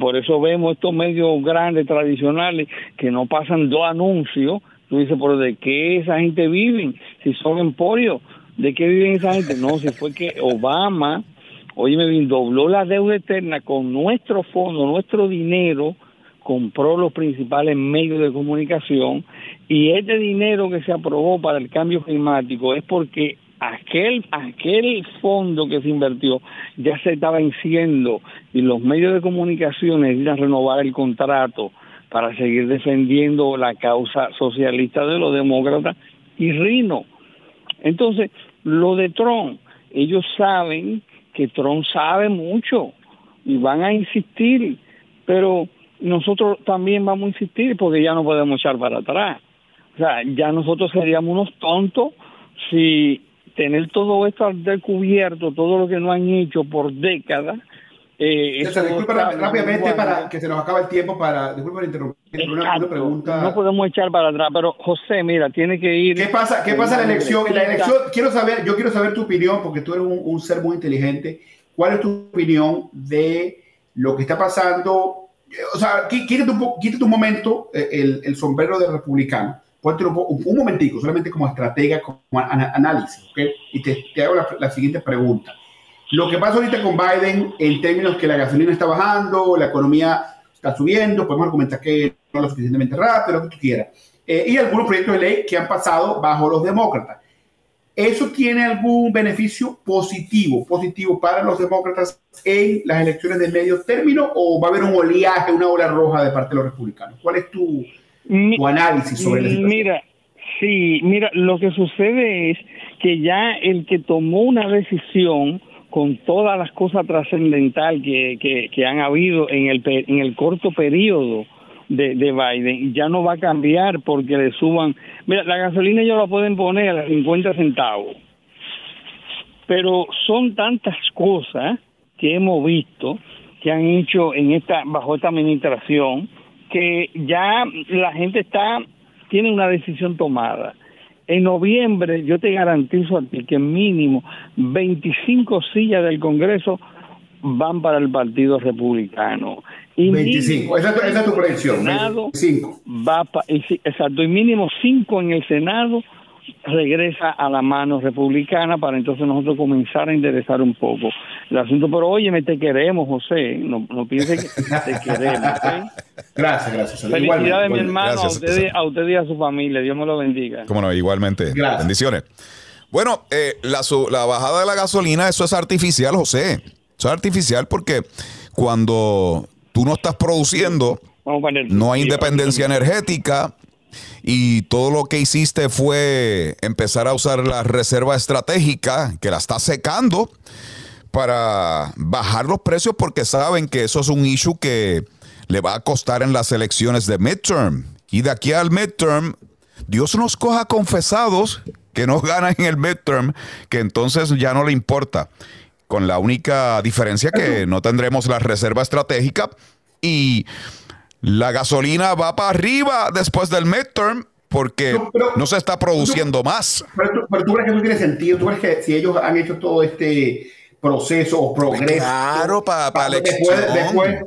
Por eso vemos estos medios grandes, tradicionales, que no pasan dos anuncios. Tú dices, pero ¿de qué esa gente vive? Si son emporios, ¿de qué viven esa gente? No, si fue que Obama, óyeme bien, dobló la deuda eterna con nuestro fondo, nuestro dinero, compró los principales medios de comunicación y este dinero que se aprobó para el cambio climático es porque aquel aquel fondo que se invirtió ya se está venciendo y los medios de comunicación necesitan renovar el contrato para seguir defendiendo la causa socialista de los demócratas y Rino. Entonces, lo de Trump, ellos saben que Trump sabe mucho y van a insistir, pero nosotros también vamos a insistir porque ya no podemos echar para atrás. O sea, ya nosotros seríamos unos tontos si tener todo esto al descubierto, todo lo que no han hecho por décadas. Eh, César, eso disculpa rápidamente para que se nos acaba el tiempo para, disculpa interrumpir, una, pregunta. No podemos echar para atrás, pero José, mira, tiene que ir. ¿Qué pasa, qué pasa en la elección? En la elección, quiero saber, yo quiero saber tu opinión, porque tú eres un, un ser muy inteligente. ¿Cuál es tu opinión de lo que está pasando? O sea, quítate un, quítate un momento eh, el, sombrero de republicano. Ponte un, un, momentico, solamente como estratega, como análisis, ¿ok? Y te, hago la, la siguiente pregunta. Lo que pasa ahorita con Biden en términos que la gasolina está bajando, la economía está subiendo, podemos argumentar que no lo suficientemente rápido, lo que tú quieras. Eh, y algunos proyectos de ley que han pasado bajo los demócratas. ¿Eso tiene algún beneficio positivo, positivo para los demócratas en las elecciones de medio término o va a haber un oleaje, una ola roja de parte de los republicanos? ¿Cuál es tu, tu análisis sobre la situación? Mira, sí, mira, lo que sucede es que ya el que tomó una decisión con todas las cosas trascendentales que, que, que han habido en el, en el corto periodo de, de Biden, ya no va a cambiar porque le suban. Mira, la gasolina ellos la pueden poner a 50 centavos, pero son tantas cosas que hemos visto que han hecho en esta bajo esta administración que ya la gente está tiene una decisión tomada. En noviembre yo te garantizo a ti que mínimo 25 sillas del Congreso van para el Partido Republicano. Y 25, mínimo esa, es tu- esa es tu predicción. Senado 25. va pa- exacto, y mínimo 5 en el Senado regresa a la mano republicana para entonces nosotros comenzar a interesar un poco el asunto. Pero óyeme, te queremos, José, no, no pienses que te queremos. ¿ok? Gracias, gracias. Felicidades, Igualmente, mi hermano, Gracias, a, usted, a usted y a su familia. Dios me lo bendiga. Cómo no, igualmente. Bendiciones. Bueno, eh, la, su- la bajada de la gasolina, eso es artificial, José. Eso es artificial porque cuando tú no estás produciendo, no hay independencia energética y todo lo que hiciste fue empezar a usar la reserva estratégica que la está secando para bajar los precios porque saben que eso es un issue que le va a costar en las elecciones de midterm. Y de aquí al midterm, Dios nos coja confesados que no ganan en el midterm, que entonces ya no le importa. Con la única diferencia que no tendremos la reserva estratégica y la gasolina va para arriba después del midterm porque no, se está produciendo más. Pero tú, pero tú, crees que eso tiene sentido. ¿Tú crees que si ellos han hecho todo este proceso o progreso? Claro, para pa, después, después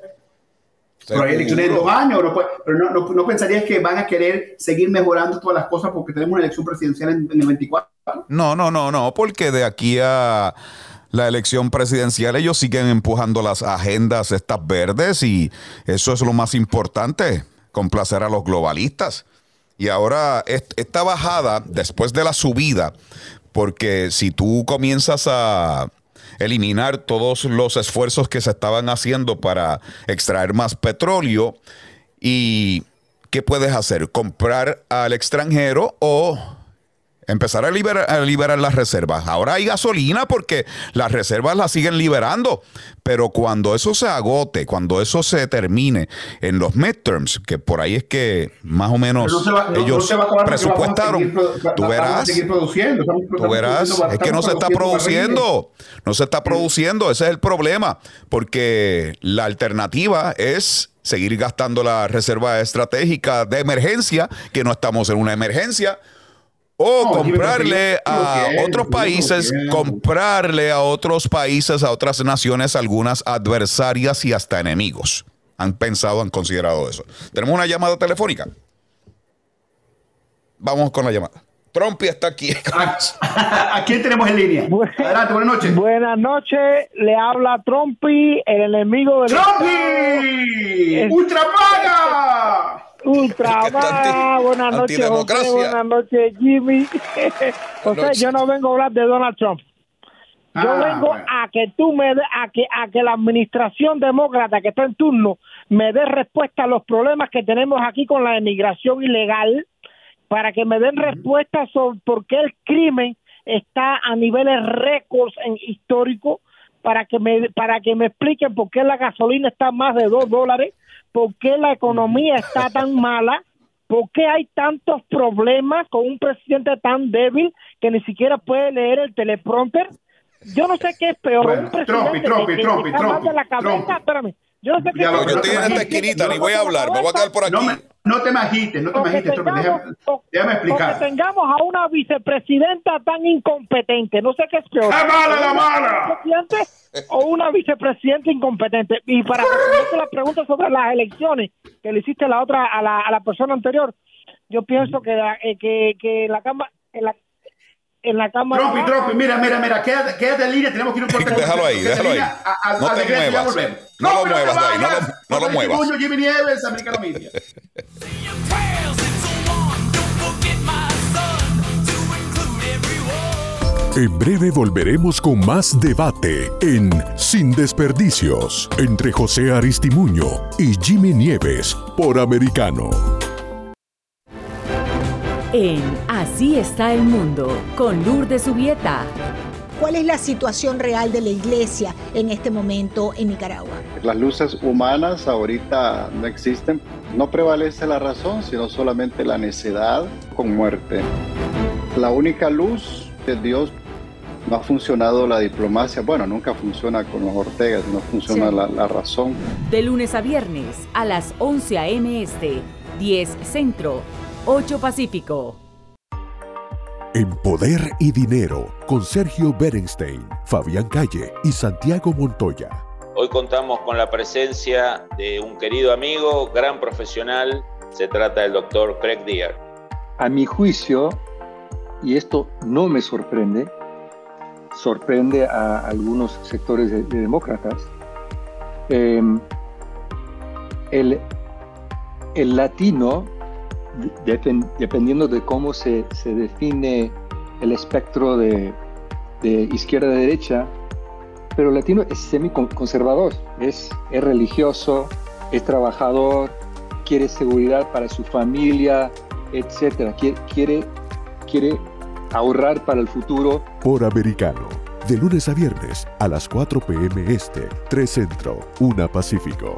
pero hay elecciones en dos años, pero no, no, no, pensarías que van a querer seguir mejorando todas las cosas porque tenemos una elección presidencial en, en el 24. No, no, no, no, porque de aquí a la elección presidencial, ellos siguen empujando las agendas estas verdes y eso es lo más importante, complacer a los globalistas. Y ahora esta bajada, después de la subida, porque si tú comienzas a eliminar todos los esfuerzos que se estaban haciendo para extraer más petróleo y ¿qué puedes hacer? Comprar al extranjero o Empezar a liberar, a liberar, las reservas. Ahora hay gasolina porque las reservas las siguen liberando. Pero cuando eso se agote, cuando eso se termine en los midterms, que por ahí es que más o menos ellos presupuestaron, tú verás, tú verás, es que no se está produciendo, no se está produciendo, ese es el problema, porque la alternativa es seguir gastando la reserva estratégica de emergencia, que no estamos en una emergencia, o comprarle a otros países, comprarle a otros países, a otras naciones, algunas adversarias y hasta enemigos. Han pensado, han considerado eso. Tenemos una llamada telefónica. Vamos con la llamada. Trumpy está aquí. ¿A quién tenemos en línea? Adelante, buenas noches. Buenas noches, le habla Trumpy, el enemigo de... ¡Trumpy! ¡Ultrapaga! Ultramar, buenas noches, José, buenas noches, Jimmy. José, yo no vengo a hablar de Donald Trump. Yo Ah, vengo bueno. a que tú me de- a que a que la administración demócrata que está en turno me dé respuesta a los problemas que tenemos aquí con la emigración ilegal, para que me den respuesta sobre por qué el crimen está a niveles récords en histórico, para que me para que me expliquen por qué la gasolina está más de dos dólares, por qué la economía está tan mala, por qué hay tantos problemas con un presidente tan débil que ni siquiera puede leer el teleprompter. Yo no sé qué es peor, Bueno, un presidente Trumpi, Trumpi, que- que Trumpi, está mal Trumpi, de la cabeza, espérame. Yo no sé qué Ya es lo- peor. Yo estoy en esta esquinita, ni voy a hablar, me voy a quedar por aquí. No, me- no te me agites, no te me que agites, tengamos- déjame, déjame o que explicar. tengamos a una vicepresidenta tan incompetente, no sé qué es peor. ¡La mala, la ¿Una mala! vicepresidente o una vicepresidenta incompetente? Y para responderte la pregunta sobre las elecciones que le hiciste la otra a la, a la persona anterior, yo pienso que la, eh, que, que la cámara en la en la cámara Trumpi, Trumpi, mira, mira, mira, quédate, quédate en línea, tenemos que ir un corte. Déjalo ahí, déjalo ahí. a- a- No a te regreso, muevas. volvemos. No lo Trumpi, te muevas ahí, no lo- no lo muevas. Timuño, Jimmy Nieves, Americano Media. En breve volveremos con más debate en Sin Desperdicios entre José Aristimuño y Jimmy Nieves por Americano. En Así está el mundo, con Lourdes Subieta. ¿Cuál es la situación real de la iglesia en este momento en Nicaragua? Las luces humanas ahorita no existen. No prevalece la razón, sino solamente la necedad con muerte. La única luz de Dios no ha funcionado la diplomacia. Bueno, nunca funciona con los Ortegas, no funciona Sí. la, la razón. De lunes a viernes a las 11 a.m. Este, 10 Centro, 8 Pacífico. En Poder y Dinero con Sergio Berenstein, Fabián Calle y Santiago Montoya. Hoy contamos con la presencia de un querido amigo, gran profesional. Se trata del doctor Craig Deer. A mi juicio, y esto no me sorprende, sorprende a algunos sectores de, de demócratas, eh, el, el latino, depen- dependiendo de cómo se, se define el espectro de, de izquierda a derecha, pero el latino es semiconservador, es, es religioso, es trabajador, quiere seguridad para su familia, etcétera. Quiere, quiere, quiere ahorrar para el futuro. Por Americano, de lunes a viernes a las 4 p.m. Este, 3 Centro, 1 Pacífico.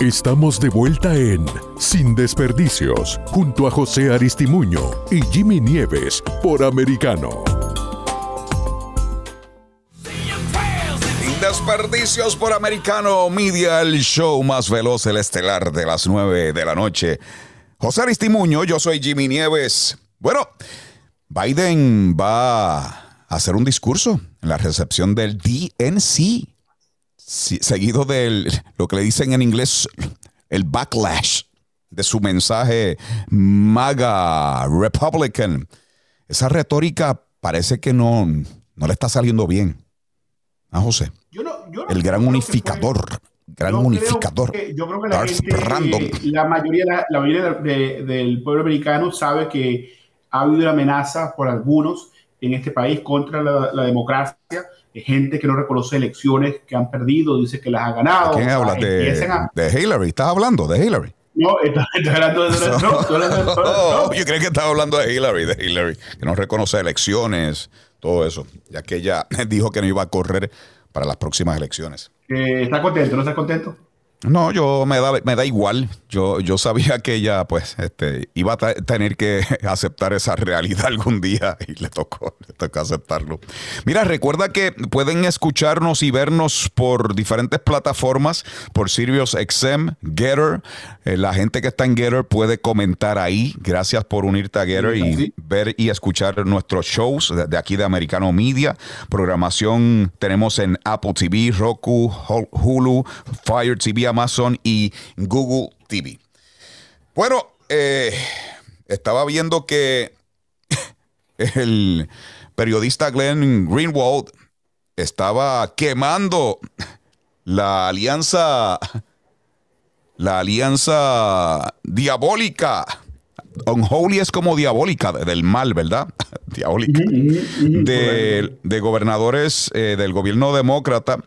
Estamos de vuelta en Sin Desperdicios, junto a José Aristimuño y Jimmy Nieves por Americano. Sin desperdicios por Americano Media, el show más veloz, el estelar de las 9 de la noche. José Aristimuño, yo soy Jimmy Nieves. Bueno, Biden va a hacer un discurso en la recepción del DNC seguido de lo que le dicen en inglés el backlash de su mensaje MAGA Republican. Esa retórica parece que no, no le está saliendo bien. ¿Ah, José? el gran unificador. Gran unificador. yo creo que la, gente, la mayoría, la mayoría del pueblo americano sabe que ha habido una amenaza por algunos en este país contra la democracia gente que no reconoce elecciones que han perdido, dice que las ha ganado. ¿Quién habla? De, Hillary. ¿Estás hablando de Hillary? No, estás hablando de Donald Trump. yo creo que estaba hablando de Hillary, de Hillary, que no reconoce elecciones, todo eso, ya que ella dijo que no iba a correr para las próximas elecciones. Eh, ¿Estás contento? ¿No estás contento? No, yo me da, me da igual. Yo, yo sabía que ella, pues, este, iba a tener que aceptar esa realidad algún día y le tocó, le tocó aceptarlo. Mira, recuerda que pueden escucharnos y vernos por diferentes plataformas, por Sirius XM, Getter. Eh, la gente que está en Getter puede comentar ahí. Gracias por unirte a Getter y ver y escuchar nuestros shows de, aquí de Americano Media. Programación tenemos en Apple TV, Roku, Hulu, Fire TV Amazon y Google TV. Bueno, eh, estaba viendo que el periodista Glenn Greenwald estaba quemando la alianza, la alianza diabólica. Unholy es como diabólica, del mal, ¿verdad? diabólica. De, gobernadores eh, del gobierno demócrata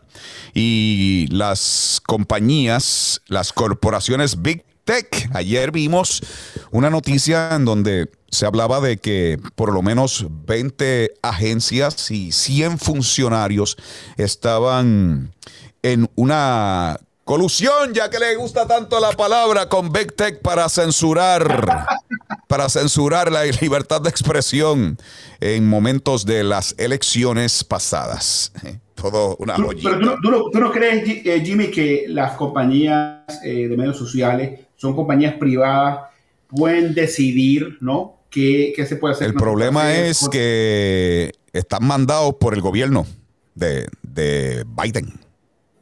y las compañías, las corporaciones Big Tech. Ayer vimos una noticia en donde se hablaba de que por lo menos 20 agencias y 100 funcionarios estaban en una colusión, ya que le gusta tanto la palabra con Big Tech para censurar, para censurar la libertad de expresión en momentos de las elecciones pasadas todo una joyita. Pero tú, no, crees, eh, Jimmy, que las compañías eh, de medios sociales son compañías privadas, pueden decidir, ¿no? ¿Qué, qué se puede hacer? El problema es que están mandados por el gobierno de, de Biden.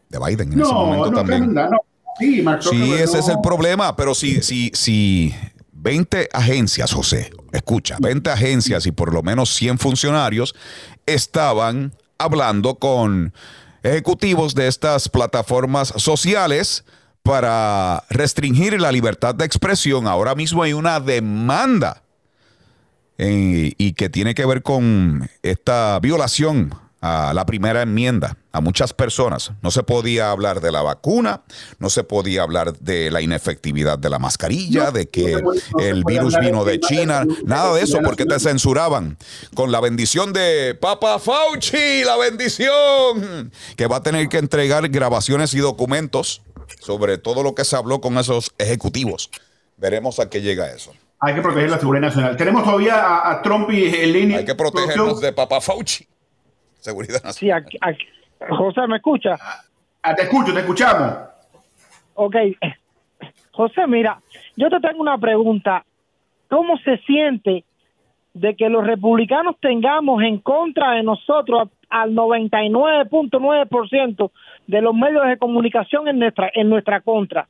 De Biden en ese momento también. Sí, sí ese es el problema, pero si, si, si 20 agencias, José, escucha, 20 agencias y por lo menos 100 funcionarios estaban hablando con ejecutivos de estas plataformas sociales para restringir la libertad de expresión. Ahora mismo hay una demanda eh, y que tiene que ver con esta violación a la primera enmienda a muchas personas. No se podía hablar de la vacuna, no se podía hablar de la inefectividad de la mascarilla, de que el virus vino de China, nada de eso, porque te censuraban. Con la bendición de Papa Fauci, la bendición, que va a tener que entregar grabaciones y documentos sobre todo lo que se habló con esos ejecutivos. Veremos a qué llega eso. Hay que proteger la seguridad nacional. Tenemos todavía a, Trump y el línea. Hay que protegernos de Papa Fauci seguridad nacional. Sí, José, ¿me escucha? Ah, te escucho, te escuchamos. Ok. José, mira, yo te tengo una pregunta. ¿Cómo se siente de que los republicanos tengamos en contra de nosotros al 99.9% de los medios de comunicación en nuestra, en nuestra contra?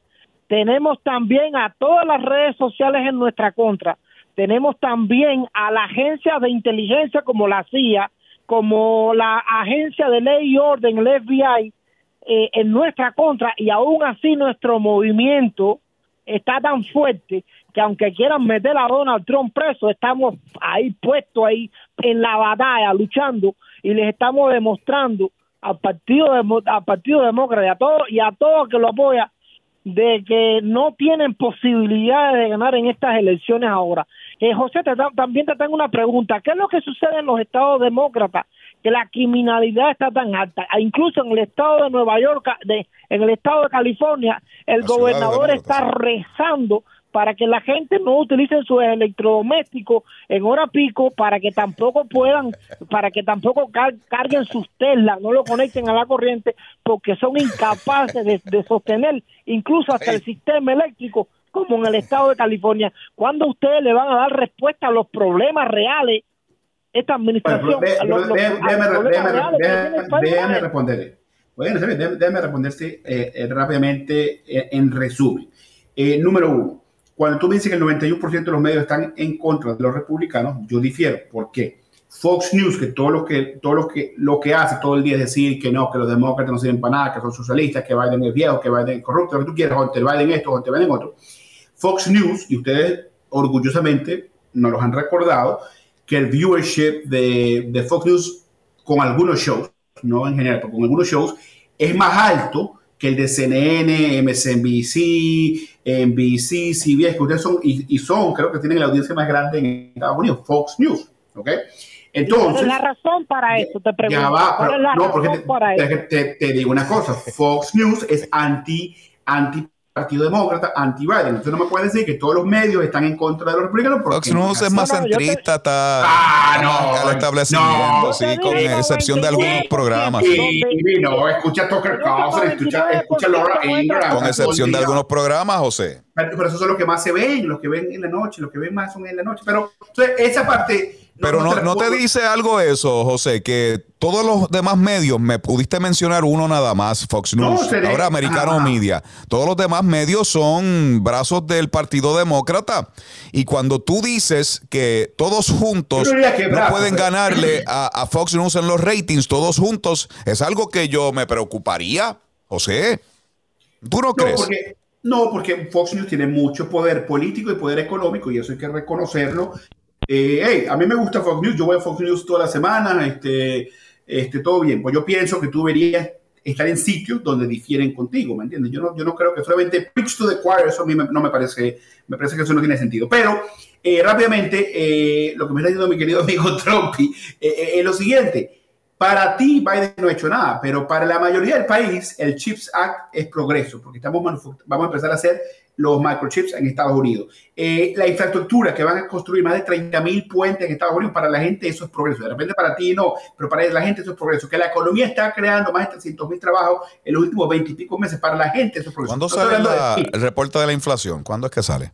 tenemos también a todas las redes sociales en nuestra contra, tenemos también a la agencia de inteligencia como la CIA, como la agencia de ley y orden, el FBI, eh, en nuestra contra y aún así nuestro movimiento está tan fuerte que aunque quieran meter a Donald Trump preso, estamos ahí puestos ahí en la batalla, luchando y les estamos demostrando al Partido, al partido Demócrata y a todos y a todos que lo apoya de que no tienen posibilidades de ganar en estas elecciones ahora. Eh, José, también te tengo una pregunta. ¿Qué es lo que sucede en los estados demócratas? Que la criminalidad está tan alta. Ah, incluso en el estado de Nueva York, de, en el estado de California, el gobernador está rezando para que la gente no utilice sus electrodomésticos en hora pico, para que tampoco puedan, para que tampoco carguen sus telas, no lo conecten a la corriente, porque son incapaces de, sostener incluso hasta el sistema eléctrico, como en el estado de California. ¿Cuándo ustedes le van a dar respuesta a los problemas reales? Esta administración. Déjame responderle. Bueno, déjame responderse eh, eh, rápidamente eh, en resumen. número uno, cuando tú me dices que el 91% de los medios están en contra de los republicanos, yo difiero. ¿Por qué? Fox News, que todo lo que, todo lo que, lo que hace todo el día es decir que no, que los demócratas no sirven para nada, que son socialistas, que Biden es viejo, que Biden es corrupto, lo que tú quieras, o Biden esto, o Biden otro. Fox News, y ustedes orgullosamente nos los han recordado, que el viewership de, de Fox News con algunos shows, no en general, pero con algunos shows, es más alto que el de CNN, MSNBC, NBC, CBS, que ustedes son, y, son, creo que tienen la audiencia más grande en Estados Unidos, Fox News, ¿ok? Entonces... ¿Cuál es la razón para eso? Te pregunto. Ya va, pero, no, porque te, te, digo una cosa, Fox News es anti, anti Partido Demócrata anti-Biden. Entonces no me puedes decir que todos los medios están en contra de los republicanos. Fox News es más centrista, está ah, no, al establecimiento, sí, con excepción de algunos programas. Sí, no, escucha Tucker Carlson, escucha, escucha Laura Ingraham. Con excepción de algunos programas, José. Pero, pero esos son los que más se ven, los que ven en la noche, los que ven más son en la noche. Pero entonces, esa parte pero no, no, te, dice algo eso, José, que todos los demás medios, me pudiste mencionar uno nada más, Fox News, ahora Americano Media, todos los demás medios son brazos del Partido Demócrata. Y cuando tú dices que todos juntos no pueden ganarle a, Fox News en los ratings, todos juntos, es algo que yo me preocuparía, José. ¿Tú no, crees? no, porque Fox News tiene mucho poder político y poder económico y eso hay que reconocerlo. Eh, hey, a mí me gusta Fox News, yo voy a Fox News toda la semana, este, este, todo bien. Pues yo pienso que tú deberías estar en sitios donde difieren contigo, ¿me entiendes? Yo no, yo no creo que solamente preach to the choir, eso a mí no me parece, me parece que eso no tiene sentido. Pero eh, rápidamente, eh, lo que me está diciendo mi querido amigo Trump es lo siguiente. Para ti, Biden no ha hecho nada, pero para la mayoría del país, el CHIPS Act es progreso, porque estamos vamos a empezar a hacer los microchips en Estados Unidos. Eh, la infraestructura que van a construir más de 30 mil puentes en Estados Unidos, para la gente eso es progreso. De repente para ti no, pero para la gente eso es progreso. Que la economía está creando más de 300 mil trabajos en los últimos 20 y pico meses, para la gente eso es progreso. ¿Cuándo sale el reporte de la inflación? ¿Cuándo es que sale?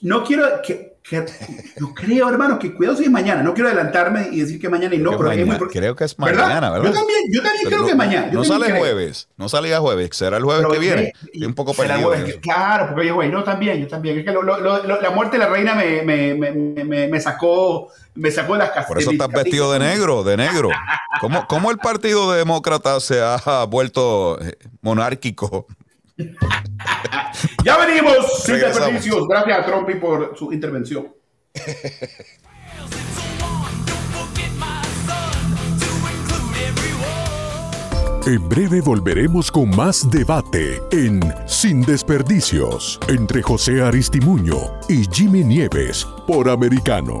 No quiero que, yo creo, hermano, que cuidado si es mañana. No quiero adelantarme y decir que mañana y no, pero es muy creo que es mañana, ¿verdad? Yo también, yo también creo que es mañana. no sale jueves, no salía jueves, será el jueves que viene. Estoy un poco perdido. claro, porque yo, güey, no, también, yo también. Es que la muerte de la reina me, me, me, me, sacó, me sacó de las casas. Por eso estás vestido de negro, de negro. ¿Cómo, ¿Cómo el Partido Demócrata se ha vuelto eh, monárquico? Ya venimos sin desperdicios. Gracias a Trumpy por su intervención. En breve volveremos con más debate en Sin Desperdicios entre José Aristimuño y Jimmy Nieves por Americano.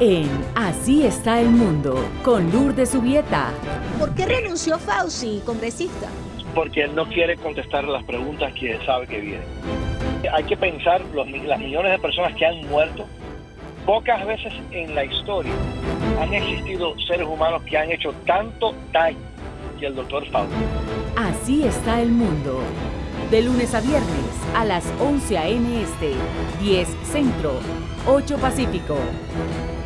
en Así está el mundo con Lourdes Subieta. ¿Por qué renunció Fauci, congresista? porque él no quiere contestar las preguntas que sabe que vienen. Hay que pensar los, las millones de personas que han muerto. Pocas veces en la historia han existido seres humanos que han hecho tanto daño que el doctor Fauci. Así está el mundo. De lunes a viernes a las 11 a.m. Este, 10 Centro, 8 Pacífico.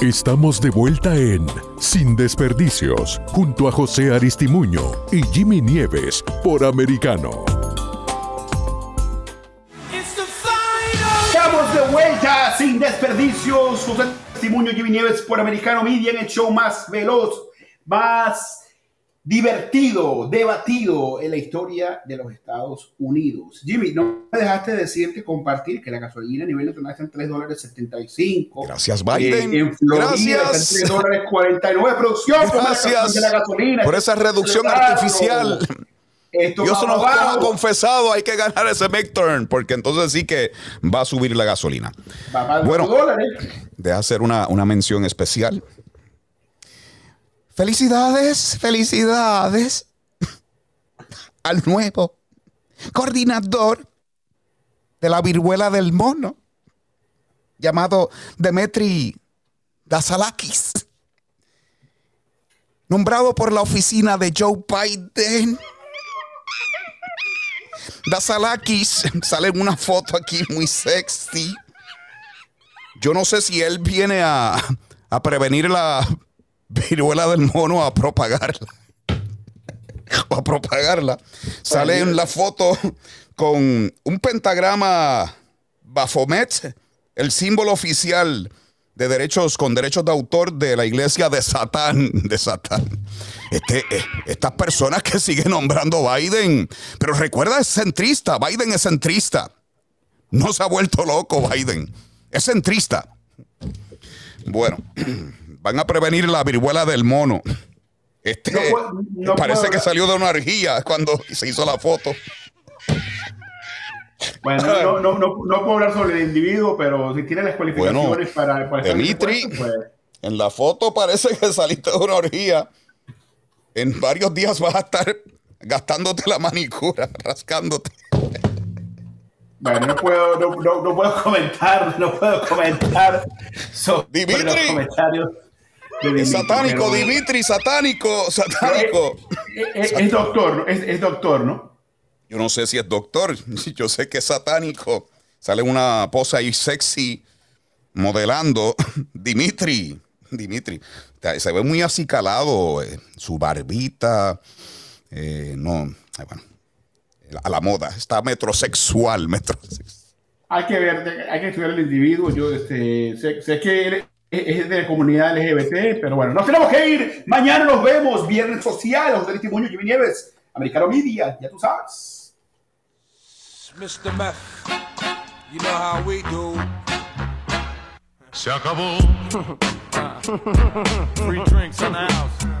Estamos de vuelta en Sin Desperdicios, junto a José Aristimuño y Jimmy Nieves por Americano. Estamos de vuelta sin desperdicios. José Testimonio Jimmy Nieves por Americano Media en el show más veloz, más divertido, debatido en la historia de los Estados Unidos. Jimmy, no me dejaste decirte compartir que la gasolina a nivel nacional está en 3 dólares 75. Gracias, Biden. Eh, en Florida Gracias. está en 3 dólares 49. Producción, Gracias de la gasolina. por esa reducción artificial. Esto nos abajo. ha confesado, hay que ganar ese midterm, porque entonces sí que va a subir la gasolina. Va Bueno. dólares. de hacer una, una mención especial. Felicidades, felicidades al nuevo coordinador de la viruela del mono, llamado Demetri Dasalakis, nombrado por la oficina de Joe Biden. Dasalakis sale en una foto aquí muy sexy. Yo no sé si él viene a, a prevenir la viruela del mono a propagarla. o a propagarla. Sale en la foto con un pentagrama Baphomet, el símbolo oficial de derechos con derechos de autor de la iglesia de Satán, de Satán. Este, eh, estas personas que siguen nombrando Biden, pero recuerda, es centrista, Biden es centrista. No se ha vuelto loco Biden. Es centrista. Bueno, van a prevenir la viruela del mono. Este No puedo- no parece puedo que salió de una orgía cuando se hizo la foto. Bueno, no, no, no, no puedo hablar sobre el individuo, pero si tiene las cualificaciones Bueno, para, para Dimitri, puesto, pues, en la foto parece que saliste de una orgía. En varios días vas a estar gastándote la manicura, rascándote. bueno, no puedo, no, no- no puedo comentar, no puedo comentar sobre Dimitri. los comentarios Dimitri, Es satánico, pero- Dimitri, satánico, satánico. Es, es doctor, ¿no? Es, es doctor, ¿no? Yo no sé si es doctor, yo sé que es satánico. Sale una posa ahí sexy modelando. Dimitri, Dimitri, se ve muy acicalado, eh, su barbita, eh, no, ay, bueno, a la moda, está metrosexual, metrosexual. Hay que ver, hay que estudiar el individuo. Yo este, sé, sé que es de la comunidad LGBT, pero bueno, nos tenemos que ir. Mañana nos vemos, Viernes Social, José Testimonio, Jimmy Nieves, Americano Media, ya tú sabes. Mr. Meth, you know how we do. Se acabó. Free drinks in the house.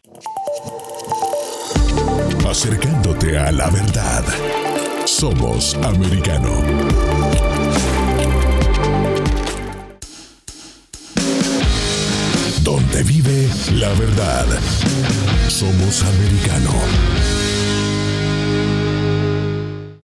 Acercándote a la verdad. Somos americano. Donde vive la verdad. Somos americano.